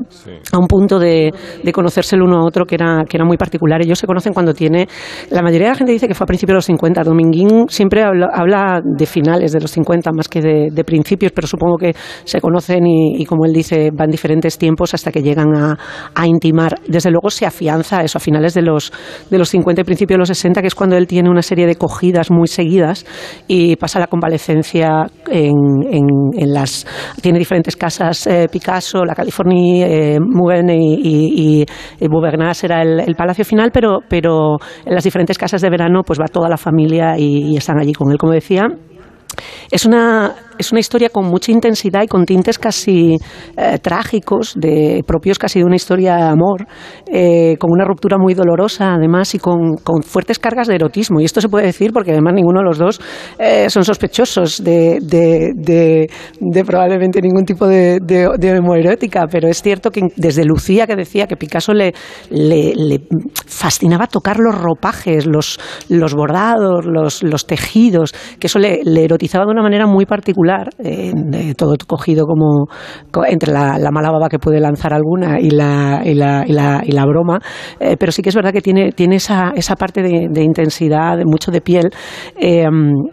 a un punto de, de, conocerse el uno a otro que era, que era muy particular. Ellos se conocen cuando tiene, la mayoría de la gente dice que fue a principios de los 50, Dominguín siempre habla, habla de finales de los 50 más que de, de principios, pero supongo que se conocen y, y como él dice, van diferentes tiempos hasta que llegan a, a, intimar. Desde luego se afianza eso a finales de los, de los 50 y principios de los 60, que es cuando él tiene una serie de cogidas muy seguidas y pasa la convalecencia en, en, en las... Tiene diferentes casas, eh, Picasso, la California, eh, Mugen y, y, y, era el, el, palacio final, pero, pero en las diferentes casas de verano pues va toda la familia y, y están allí con él, como decía. Es una, es una historia con mucha intensidad y con tintes casi eh, trágicos, de, propios casi de una historia de amor, eh, con una ruptura muy dolorosa además y con, con, fuertes cargas de erotismo. Y esto se puede decir porque además ninguno de los dos eh, son sospechosos de, de, de, probablemente ningún tipo de, homoerótica, pero es cierto que desde Lucía que decía que Picasso le, le, fascinaba tocar los ropajes, los, los bordados, los, los, tejidos, que eso le erotizaba de una manera muy particular eh, todo cogido como entre la, la, mala baba que puede lanzar alguna y la, y la, y la, y la broma, eh, pero sí que es verdad que tiene, tiene esa, esa parte de, de intensidad, de mucho de piel, eh,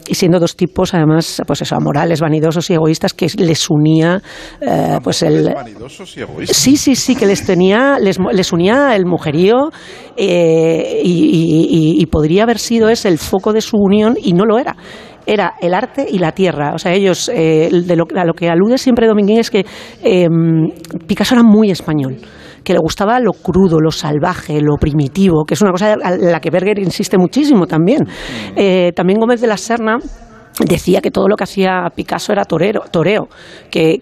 y siendo dos tipos, además, pues eso, amorales, vanidosos y egoístas, que les unía, eh, pues el... Vanidosos y egoístas. Sí, sí, sí, que les tenía, les, les unía el mujerío y, y, y podría haber sido ese el foco de su unión y no lo era era el arte y la tierra. O sea, ellos, eh, de lo, a lo que alude siempre Dominguín es que eh, Picasso era muy español que le gustaba lo crudo, lo salvaje, lo primitivo, que es una cosa a la que Berger insiste muchísimo también. Eh, también Gómez de la Serna decía que todo lo que hacía Picasso era torero, toreo, que,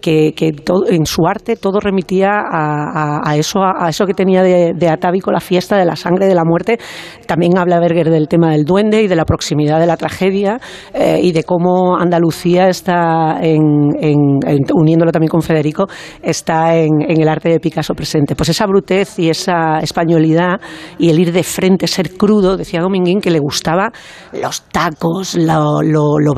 en su arte todo remitía a, eso, a, eso que tenía de, de, atávico la fiesta de la sangre, de la muerte. También habla Berger del tema del duende y de la proximidad de la tragedia eh, y de cómo Andalucía está, en, uniéndolo también con Federico, está en, el arte de Picasso presente. Pues esa brutez y esa españolidad y el ir de frente, ser crudo, decía Dominguín que le gustaba los tacos, lo, lo, lo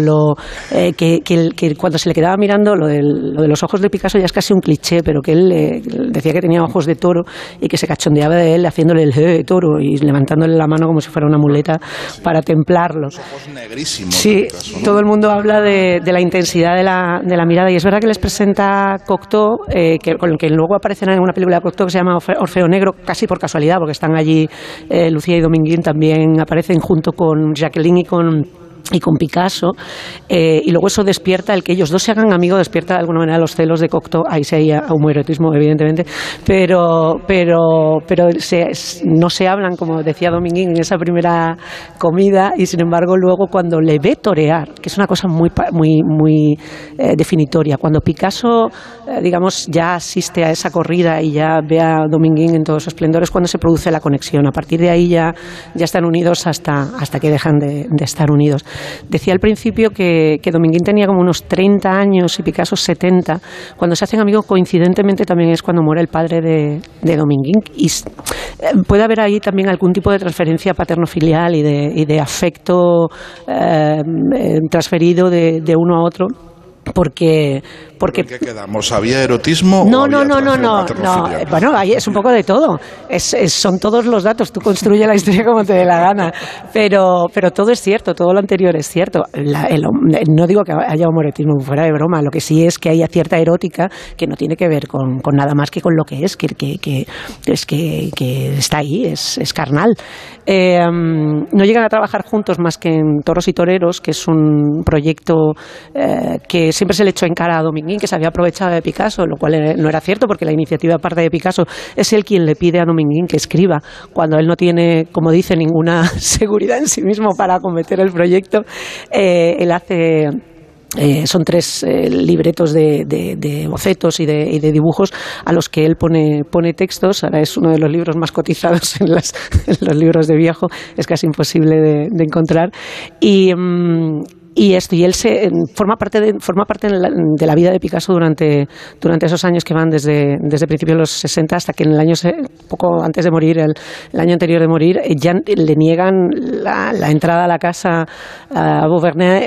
lo, eh, que, que, que, cuando se le quedaba mirando, lo, del, lo, de los ojos de Picasso ya es casi un cliché, pero que él eh, decía que tenía ojos de toro y que se cachondeaba de él haciéndole el de toro y levantándole la mano como si fuera una muleta sí. para templarlo. Los ojos negrísimos. Sí, Picasso, ¿no? todo el mundo habla de, de la intensidad de la, de la, mirada y es verdad que les presenta Cocteau, eh, que, con el que luego aparecen en una película de Cocteau que se llama Orfeo Negro, casi por casualidad, porque están allí Lucía y Dominguín también aparecen junto con Jacqueline y con y con Picasso, eh, y luego eso despierta, el que ellos dos se hagan amigos, despierta de alguna manera los celos de Cocteau, ahí sí hay homoerotismo, evidentemente, pero, pero, pero se, no se hablan, como decía Dominguín, en esa primera comida, y sin embargo luego cuando le ve torear, que es una cosa muy, muy, muy eh, definitoria, cuando Picasso, eh, digamos, ya asiste a esa corrida y ya ve a Dominguín en todos sus esplendores, cuando se produce la conexión, a partir de ahí ya, ya están unidos hasta, hasta que dejan de, de estar unidos. Decía al principio que, que, Dominguín tenía como unos 30 años y Picasso 70. Cuando se hacen amigos, coincidentemente también es cuando muere el padre de, de Dominguín. Y puede haber ahí también algún tipo de transferencia paterno-filial y de, de afecto eh, transferido de, de uno a otro porque porque ¿En qué quedamos había erotismo no o no había no no no no bueno ahí es un poco de todo. Es, es, son todos los datos. Tú construye la historia como te dé la gana. Pero pero todo es cierto todo lo anterior es cierto. La, el, no digo que haya homoerotismo fuera de broma. Lo que sí es que haya cierta erótica que no tiene que ver con, con nada más que con lo que es que, que, que es que, que, está ahí es, es carnal. Eh, no llegan a trabajar juntos más que en Toros y Toreros que es un proyecto eh, que siempre se le echó en cara a Dominguín que se había aprovechado de Picasso, lo cual no era cierto porque la iniciativa parte de Picasso. Es él quien le pide a Dominguín que escriba cuando él no tiene, como dice, ninguna seguridad en sí mismo para acometer el proyecto. Eh, él hace eh, son tres eh, libretos de, de, de bocetos y de, y de, dibujos a los que él pone, pone textos. Ahora es uno de los libros más cotizados en, las, en los libros de viejo, es casi imposible de, encontrar. Y, mmm, y esto y él se forma parte de, forma parte de la, vida de Picasso durante, durante esos años que van desde, desde principios de los 60 hasta que en el año poco antes de morir el, año anterior de morir ya le niegan la, entrada a la casa a Beauvernet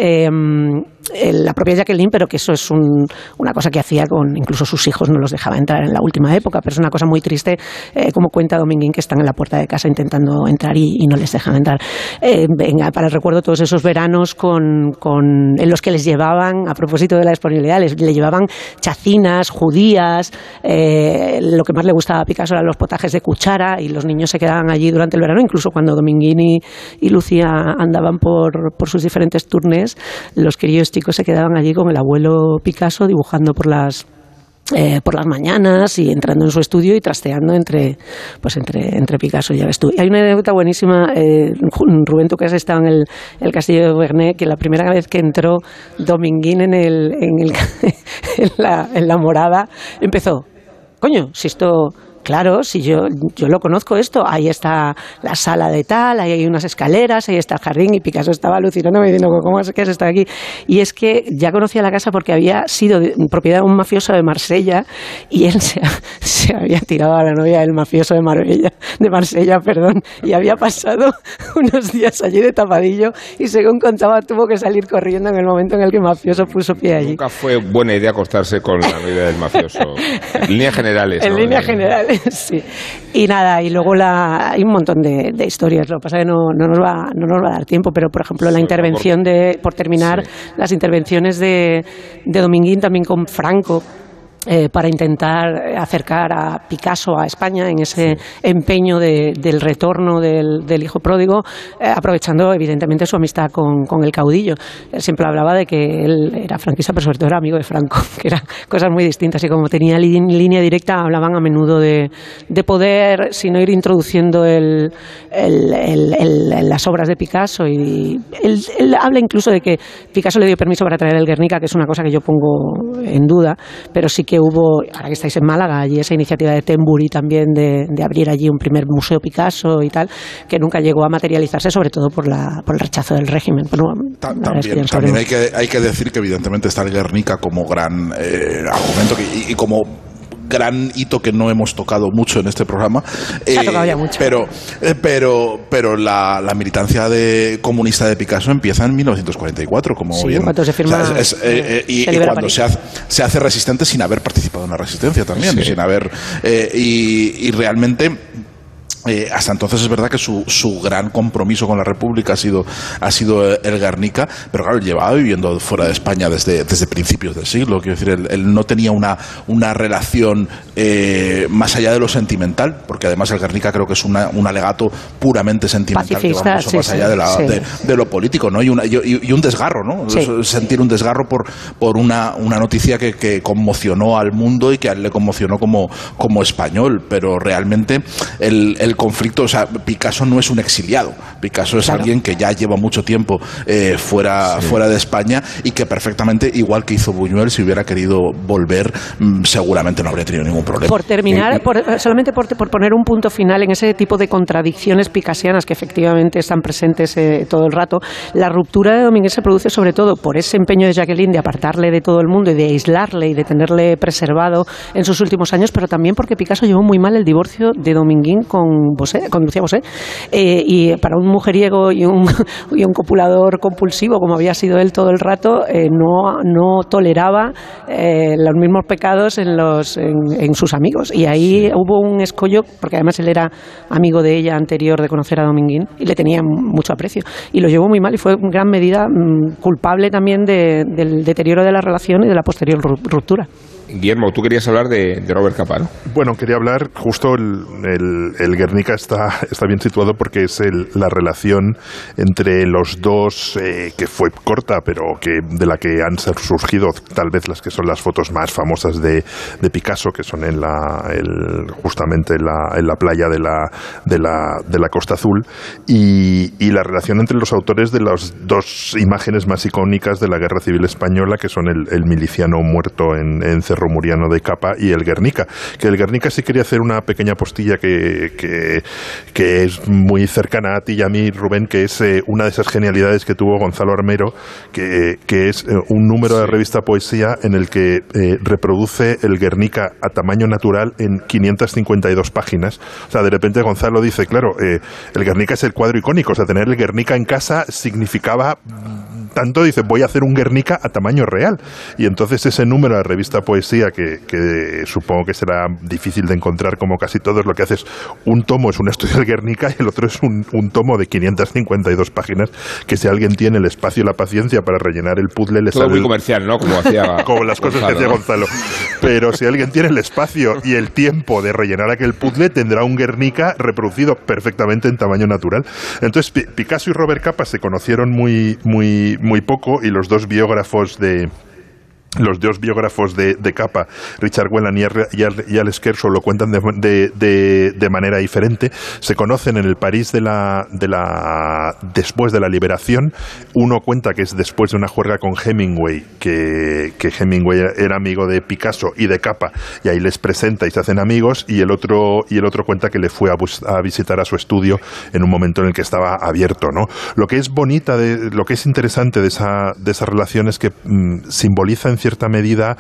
eh, la propia Jacqueline, pero que eso es una cosa que hacía con incluso sus hijos, no los dejaba entrar en la última época, pero es una cosa muy triste, eh, como cuenta Dominguín, que están en la puerta de casa intentando entrar y, no les dejan entrar. Eh, venga, para el recuerdo todos esos veranos con, con, en los que les llevaban, a propósito de la disponibilidad, les, le llevaban chacinas, judías, eh, lo que más le gustaba a Picasso eran los potajes de cuchara y los niños se quedaban allí durante el verano, incluso cuando Dominguín y, y Lucía andaban por, por sus diferentes turnes, los queridos chicos se quedaban allí con el abuelo Picasso dibujando por las eh, por las mañanas y entrando en su estudio y trasteando entre pues entre, entre Picasso y ves hay una anécdota buenísima, eh, Rubén, tú que has estado en el, el, castillo de Vernet, que la primera vez que entró Dominguín en, el, en, el, en, en la morada, empezó, coño, si esto Claro, si yo, yo lo conozco esto, ahí está la sala de tal, ahí hay unas escaleras, ahí está el jardín y Picasso estaba alucinando me diciendo, ¿cómo es que has estado aquí? Y es que ya conocía la casa porque había sido propiedad de un mafioso de Marsella y él se, se, había tirado a la novia del mafioso de Marbella, de Marsella, perdón, y había pasado unos días allí de tapadillo y según contaba tuvo que salir corriendo en el momento en el que el mafioso puso pie allí. Nunca fue buena idea acostarse con la novia del mafioso. En líneas generales. En líneas generales. sí. Y nada, y luego la, hay un montón de, historias. Lo que pasa es que no, no, nos va, no nos va a dar tiempo, pero por ejemplo, la intervención de, por terminar, las intervenciones de, de Dominguín también con Franco eh, para intentar acercar a Picasso a España en ese empeño del retorno del, hijo pródigo, eh, aprovechando evidentemente su amistad con, el caudillo. Él siempre hablaba de que él era franquista, pero sobre todo era amigo de Franco, que eran cosas muy distintas. Y como tenía línea directa, hablaban a menudo de, poder, sino ir introduciendo el, las obras de Picasso. Y él, él habla incluso de que Picasso le dio permiso para traer el Guernica, que es una cosa que yo pongo en duda, pero sí que que hubo, ahora que estáis en Málaga, allí esa iniciativa de Temburi también de, abrir allí un primer museo Picasso y tal, que nunca llegó a materializarse, sobre todo por, la, por el rechazo del régimen. también, hay, que, hay que decir que evidentemente está el Guernica como gran eh, argumento y como gran hito que no hemos tocado mucho en este programa. Se ha tocado ya mucho. Pero, eh, pero, pero la, militancia de, comunista de Picasso empieza en 1944, como sí, bien. se firma, eh, eh, y, cuando se hace, se hace, resistente sin haber participado en la resistencia también, sin haber. y, y realmente eh, hasta entonces es verdad que su, su, gran compromiso con la República ha sido, ha sido el Guernica, pero claro, él llevaba viviendo fuera de España desde, desde principios del siglo. Quiero decir, él, no tenía una, una relación eh, más allá de lo sentimental, porque además el Guernica creo que es una, un alegato puramente sentimental que va mucho más allá de, de, lo político, ¿no? Y, una, y, un desgarro, ¿no? Sentir un desgarro por, por una, una noticia que, que, conmocionó al mundo y que a él le conmocionó como, como español, pero realmente el conflicto, o sea, Picasso no es un exiliado, Picasso es alguien que ya lleva mucho tiempo eh, fuera, fuera de España y que perfectamente, igual que hizo Buñuel, si hubiera querido volver, mm, seguramente no habría tenido ningún problema. Por terminar, eh, solamente por, poner un punto final en ese tipo de contradicciones picasianas que efectivamente están presentes eh, todo el rato, la ruptura de Domínguez se produce sobre todo por ese empeño de Jacqueline de apartarle de todo el mundo y de aislarle y de tenerle preservado en sus últimos años, pero también porque Picasso llevó muy mal el divorcio de Dominguín con Bosé, con Lucía Bosé, eh, y para un mujeriego y un, y un copulador compulsivo, como había sido él todo el rato, eh, no, no toleraba eh, los mismos pecados en, los, en, sus amigos. Y ahí hubo un escollo, porque además él era amigo de ella anterior de conocer a Dominguín, y le tenía mucho aprecio. Y lo llevó muy mal y fue en gran medida mm, culpable también del deterioro de la relación y de la posterior ruptura. Guillermo, tú querías hablar de, Robert Capa, ¿no? Bueno, quería hablar, justo el, el, Guernica está, está bien situado porque es la relación entre los dos, eh, que fue corta, pero que de la que han surgido tal vez las que son las fotos más famosas de, Picasso, que son en la, el, justamente en la, en la playa de la, de, la, de la Costa Azul, y, y la relación entre los autores de las dos imágenes más icónicas de la Guerra Civil Española, que son el, miliciano muerto en, en Cerro Muriano de Capa y el Guernica. Que el Guernica sí quería hacer una pequeña postilla que, que, que es muy cercana a ti y a mí, Rubén, que es eh, una de esas genialidades que tuvo Gonzalo Armero, que, que es eh, un número de revista Poesía en el que eh, reproduce el Guernica a tamaño natural en 552 páginas. O sea, de repente Gonzalo dice, claro, eh, el Guernica es el cuadro icónico, o sea, tener el Guernica en casa significaba tanto, dice, voy a hacer un Guernica a tamaño real. Y entonces ese número de la revista Poesía, que, que supongo que será difícil de encontrar como casi todos, lo que hace es un tomo es un estudio del Guernica y el otro es un, un tomo de 552 páginas, que si alguien tiene el espacio y la paciencia para rellenar el puzzle, le Todo sale muy el- comercial, ¿no? Como hacía como las cosas que Gonzalo, hacía ¿no? Gonzalo. Pero si alguien tiene el espacio y el tiempo de rellenar aquel puzzle, tendrá un Guernica reproducido perfectamente en tamaño natural. Entonces, Pi- Picasso y Robert Capa se conocieron muy, muy, muy poco y los dos biógrafos de los dos biógrafos de, de Capa, Richard Whelan y, Alex Kershaw, lo cuentan de, de- de- de manera diferente. Se conocen en el París de la, de la, después de la liberación. Uno cuenta que es después de una juerga con Hemingway, que, que Hemingway era amigo de Picasso y de Capa, y ahí les presenta y se hacen amigos. Y el otro, y el otro cuenta que le fue a, bus- a visitar a su estudio en un momento en el que estaba abierto. ¿no? Lo que es bonita, de, lo que es interesante de esa, de esa relación es que mm, simboliza en cierta medida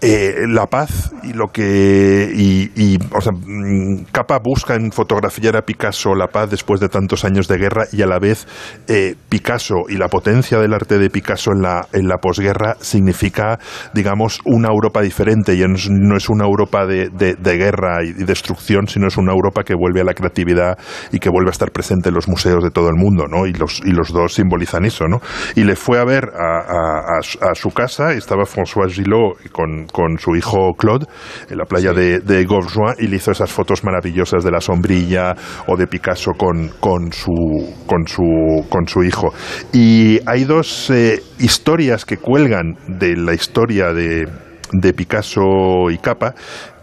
eh, la paz y lo que y, y, o sea, mm, Capa busca en fotografiar a Picasso la paz después de tantos años de guerra y a la vez eh, Picasso y la potencia del arte de Picasso en la, en la posguerra significa digamos una Europa diferente y no es- una Europa de, de- guerra y destrucción sino es una Europa que vuelve a la creatividad y que vuelve a estar presente en los museos de todo el mundo ¿no? y, los, y los dos simbolizan eso ¿no? y le fue a ver a, a- a su casa y estaba François Gillot con, con su hijo Claude en la playa de, de y le hizo esas fotos maravillosas de la sombrilla o de Picasso con, con, su, con, su, con su hijo. Y hay dos eh, historias que cuelgan de la historia de, de Picasso y Capa.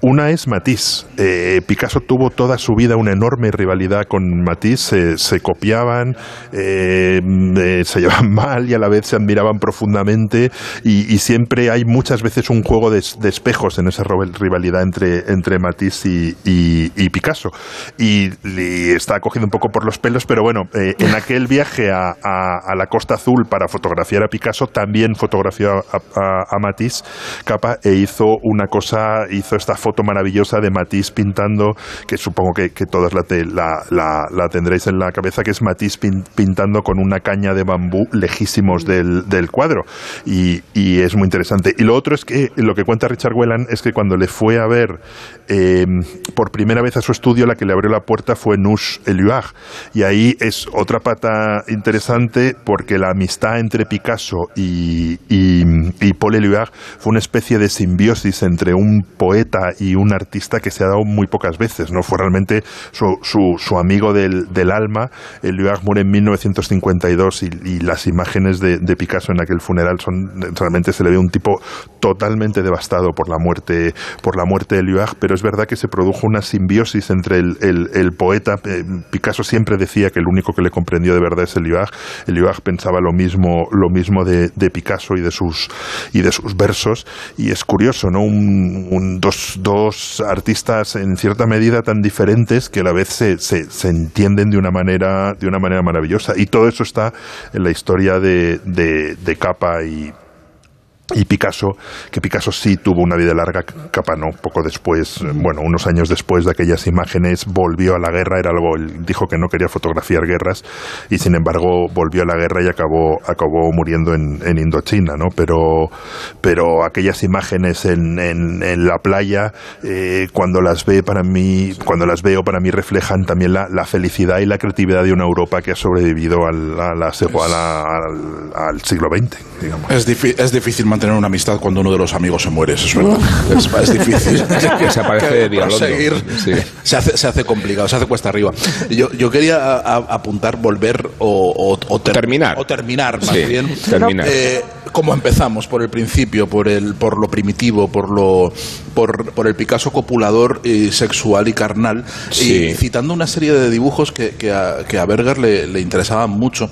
Una es Matisse. Eh, Picasso tuvo toda su vida una enorme rivalidad con Matisse. Se, se copiaban, eh, eh, se llevaban mal y a la vez se admiraban profundamente. Y, siempre hay muchas veces un juego de, espejos en esa rivalidad entre, entre Matisse y, y- Picasso. Y, está cogido un poco por los pelos, pero bueno, eh, en aquel viaje a, a- la Costa Azul para fotografiar a Picasso, también fotografió a- a Matisse Capa e hizo una cosa, hizo esta foto maravillosa de Matisse pintando, que supongo que, que todas la, te- la, la- la tendréis en la cabeza, que es Matisse pin- pintando con una caña de bambú lejísimos del, del cuadro. Y, y es muy interesante. Y lo otro es que lo que cuenta Richard Whelan es que cuando le fue a ver eh, por primera vez a su estudio, la que le abrió la puerta fue Nush Eluard. Y ahí es otra pata interesante porque la amistad entre Picasso y, y, y Paul Eluard fue una especie de simbiosis entre un poeta y un artista que se ha dado muy pocas veces. ¿no? Fue realmente su, su, amigo del, del alma. Eluard muere en 1952 y, y las imágenes de, de Picasso en aquel funeral son realmente se le ve un tipo totalmente devastado por la muerte por la muerte de Eluard, pero es verdad que se produjo una simbiosis entre el, el- el poeta. eh, Picasso siempre decía que el único que le comprendió de verdad es Eluard. Eluard pensaba lo mismo lo mismo de, de Picasso y de sus y de sus versos y es curioso, ¿no? Un- dos, dos artistas en cierta medida tan diferentes que a la vez se, se, se entienden de una manera de una manera maravillosa. Y todo eso está en la historia de, de, de Capa y y Picasso, que Picasso sí tuvo una vida larga, Capa no, poco después, eh, bueno, unos años después de aquellas imágenes, volvió a la guerra, era algo, él dijo que no quería fotografiar guerras, y sin embargo volvió a la guerra y acabó, acabó muriendo en, en Indochina, ¿no? Pero, pero aquellas imágenes en, en, en la playa, eh, cuando las ve para mí, cuando las veo para mí reflejan también la, la felicidad y la creatividad de una Europa que ha sobrevivido al, a la- a la- al, al siglo XX, digamos. Es, es difícil mantener una amistad cuando uno de los amigos se muere, eso es verdad. Es, es difícil. Se aparece de. Sí. Se, hace, se hace complicado, se hace cuesta arriba. Yo, yo quería a- a- apuntar, volver o, o- o ter- Terminar. O terminar, más Sí, bien. terminar. Eh, como empezamos, por el principio, por, el, por lo primitivo, por, lo, por, por el Picasso copulador y sexual y carnal, Sí. y citando una serie de dibujos que, que a, que a Berger le, le interesaban mucho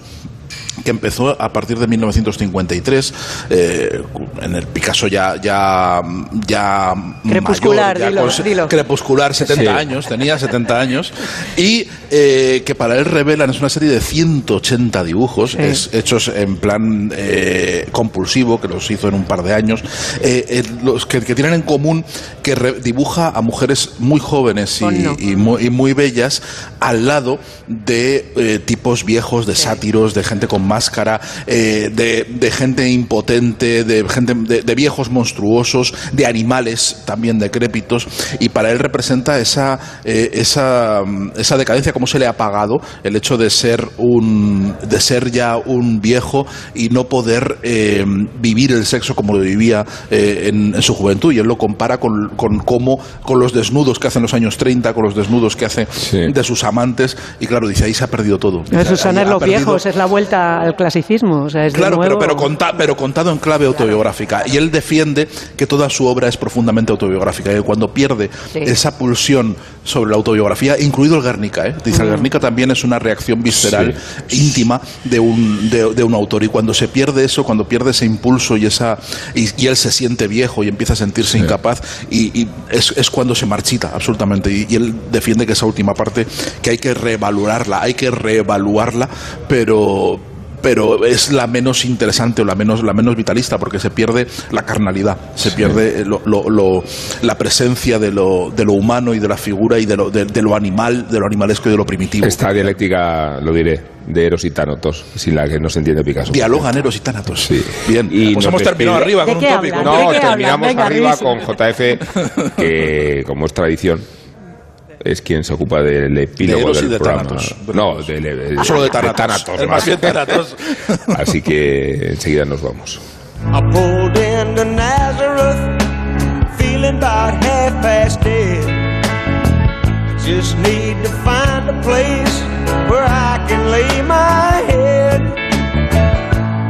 que empezó a partir de 1953 eh, en el Picasso ya ya ya Crepuscular, mayor, ya dilo, con- dilo. crepuscular 70 Sí. años tenía 70 años y eh, que para él revelan es una serie de 180 dibujos Sí. es- hechos en plan eh, compulsivo que los hizo en un par de años eh, eh, los que, que tienen en común que re- dibuja a mujeres muy jóvenes y, Oh, no. y muy, y muy bellas al lado de eh, tipos viejos, de sátiros, de gente con máscara, eh, de, de gente impotente, de gente de, de viejos monstruosos, de animales también decrépitos, y para él representa esa eh, esa, mm, esa decadencia, cómo se le ha pagado el hecho de ser un de ser ya un viejo y no poder eh, vivir el sexo como lo vivía eh, en, en su juventud. Y él lo compara con, con cómo con los desnudos que hace en los años 30, con los desnudos que hace de sus amantes, y claro, dice ahí se ha perdido todo. No, Susana es los perdido- viejos, es la vuelta al clasicismo. O sea, es Claro, pero, nuevo- pero, conta- pero contado en clave autobiográfica. Y él defiende que toda su obra es profundamente autobiográfica. Y cuando pierde Sí. esa pulsión sobre la autobiografía, incluido el Guernica, ¿eh? dice el Mm. Guernica también es una reacción visceral íntima de un, de, de un autor. Y cuando se pierde eso, cuando pierde ese impulso y, esa, y, y él se siente viejo y empieza a sentirse incapaz, y, y es, es cuando se marchita absolutamente. Y, y él defiende que esa última parte, que hay que reevaluarla, hay que reevaluarla, pero pero es la menos interesante o la menos la menos vitalista porque se pierde la carnalidad se pierde lo- lo- lo- la presencia de lo, de lo humano y de la figura y de lo, de, de lo animal de lo animalesco y de lo primitivo Esta dialéctica, lo diré, de Eros y Tánatos, sin la que no se entiende Picasso. dialogan eros y tánatos Sí. bien Y pues nos hemos terminado arriba ¿De con un tópico hablan? No, ¿De qué terminamos? Venga, arriba con JF, que como es tradición, es quien se ocupa del epílogo De y del de programa. Tánatos. No, del- del- Solo de de Tánatos. El más bien Tánatos. Así que enseguida nos vamos. I pulled into Nazareth, feeling about half past dead. Just need to find a place where I can lay my head.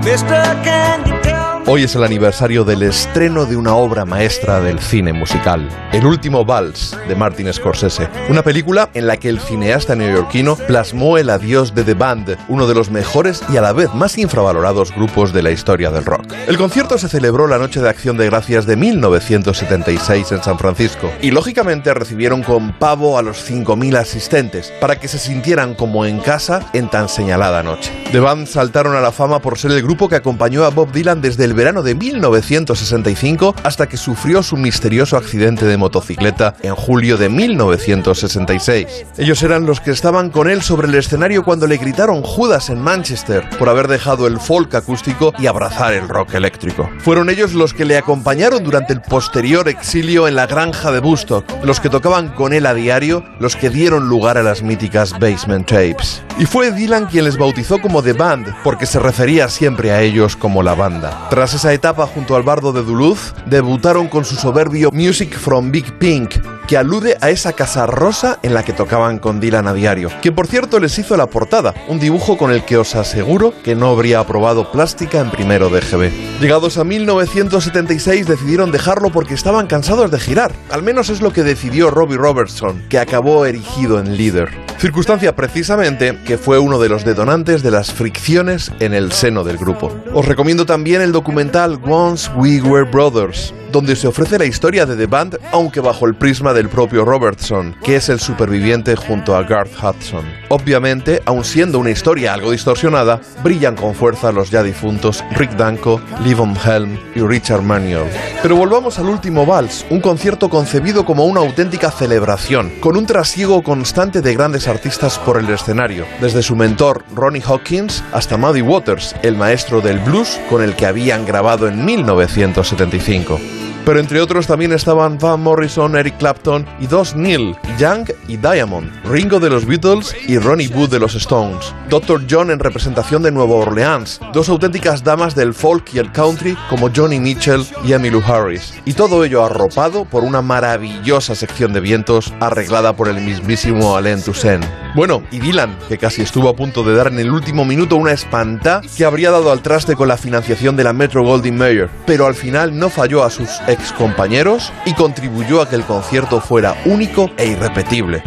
Mister, can you tell Hoy es el aniversario del estreno de una obra maestra del cine musical, El último vals de Martin Scorsese, una película en la que el cineasta neoyorquino plasmó el adiós de The Band, uno de los mejores y a la vez más infravalorados grupos de la historia del rock. El concierto se celebró la noche de Acción de Gracias de 1976 en San Francisco y lógicamente recibieron con pavo a los 5.000 asistentes para que se sintieran como en casa en tan señalada noche. The Band saltaron a la fama por ser el grupo que acompañó a Bob Dylan desde el verano de 1965 hasta que sufrió su misterioso accidente de motocicleta en julio de 1966. Ellos eran los que estaban con él sobre el escenario cuando le gritaron Judas en Manchester por haber dejado el folk acústico y abrazar el rock eléctrico. Fueron ellos los que le acompañaron durante el posterior exilio en la granja de Bustock, los que tocaban con él a diario, los que dieron lugar a las míticas Basement Tapes. Y fue Dylan quien les bautizó como The Band, porque se refería siempre a ellos como la banda. Esa etapa junto al bardo de Duluth, debutaron con su soberbio Music from Big Pink, que alude a esa casa rosa en la que tocaban con Dylan a diario, que por cierto les hizo la portada, un dibujo con el que os aseguro que no habría aprobado plástica en primero de GB. Llegados a 1976 decidieron dejarlo porque estaban cansados de girar, al menos es lo que decidió Robbie Robertson, que acabó erigido en líder. Circunstancia precisamente que fue uno de los detonantes de las fricciones en el seno del grupo. Os recomiendo también el documental Once We Were Brothers, donde se ofrece la historia de The Band, aunque bajo el prisma del propio Robertson, que es el superviviente junto a Garth Hudson. Obviamente, aun siendo una historia algo distorsionada, brillan con fuerza los ya difuntos Rick Danko, Levon Helm y Richard Manuel. Pero volvamos al último vals, un concierto concebido como una auténtica celebración, con un trasiego constante de grandes artistas por el escenario, desde su mentor Ronnie Hawkins hasta Muddy Waters, el maestro del blues con el que habían grabado en 1975. Pero entre otros también estaban Van Morrison, Eric Clapton y dos Neil, Young y Diamond, Ringo de los Beatles y Ronnie Wood de los Stones, Dr. John en representación de Nueva Orleans, dos auténticas damas del folk y el country como Johnny Mitchell y Emmylou Harris, y todo ello arropado por una maravillosa sección de vientos arreglada por el mismísimo Alain Toussaint. Bueno, y Dylan, que casi estuvo a punto de dar en el último minuto una espantá que habría dado al traste con la financiación de la Metro Goldwyn Mayer, pero al final no falló a sus ex compañeros y contribuyó a que el concierto fuera único e irrepetible.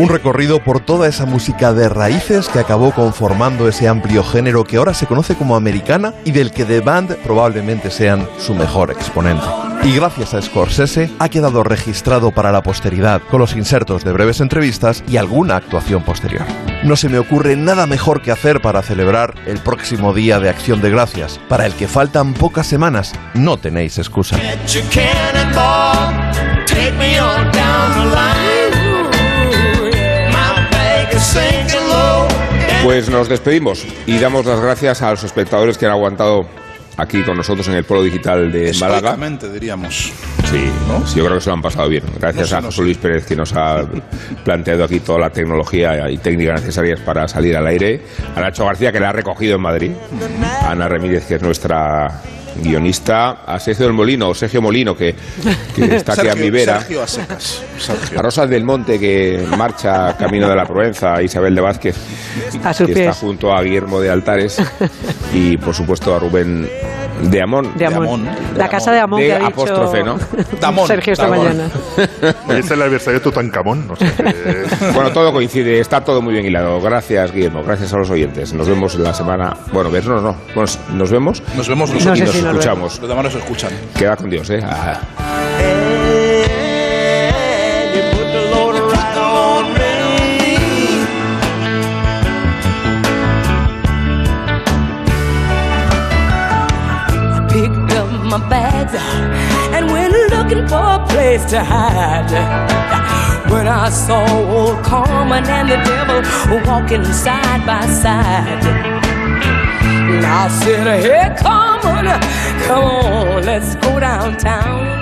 Un recorrido por toda esa música de raíces que acabó conformando ese amplio género que ahora se conoce como americana y del que The Band probablemente sean su mejor exponente. Y gracias a Scorsese ha quedado registrado para la posteridad con los insertos de breves entrevistas y alguna actuación posterior. No se me ocurre nada mejor que hacer para celebrar el próximo día de Acción de Gracias, para el que faltan pocas semanas. No tenéis excusa. Pues nos despedimos y damos las gracias a los espectadores que han aguantado aquí con nosotros en el Polo Digital de Málaga. Diríamos. Sí, sí, yo creo que se lo han pasado bien. Gracias No a no José Luis Pérez que nos ha planteado aquí toda la tecnología y técnicas necesarias para salir al aire. A Nacho García que la ha recogido en Madrid. A Ana Remírez que es nuestra guionista. A Sergio del Molino, o Sergio Molino que, que está aquí a Sergio- mi vera. Sergio a secas. Sergio. A Rosas del Monte que marcha camino de la Provenza, a Isabel de Vázquez A que pies. está junto a Guillermo de Altares y por supuesto a Rubén de Amón. De Amón. La casa de Amón De que ha dicho ¿no? Damón, Sergio esta Damón. mañana. Hoy es el aniversario de Tutankamón. No sé, eh, Bueno, todo coincide, está todo muy bien hilado. Gracias, Guillermo, gracias a los oyentes. Nos vemos la semana. Bueno, vernos no. Bueno, nos vemos. Nos vemos y nosotros. nos escuchamos. Los demás nos escuchan. Queda con Dios, ¿eh? Ah. Bags and went looking for a place to hide. When I saw old Carmen and the devil walking side by side, I said, Hey, Carmen, come on, let's go downtown.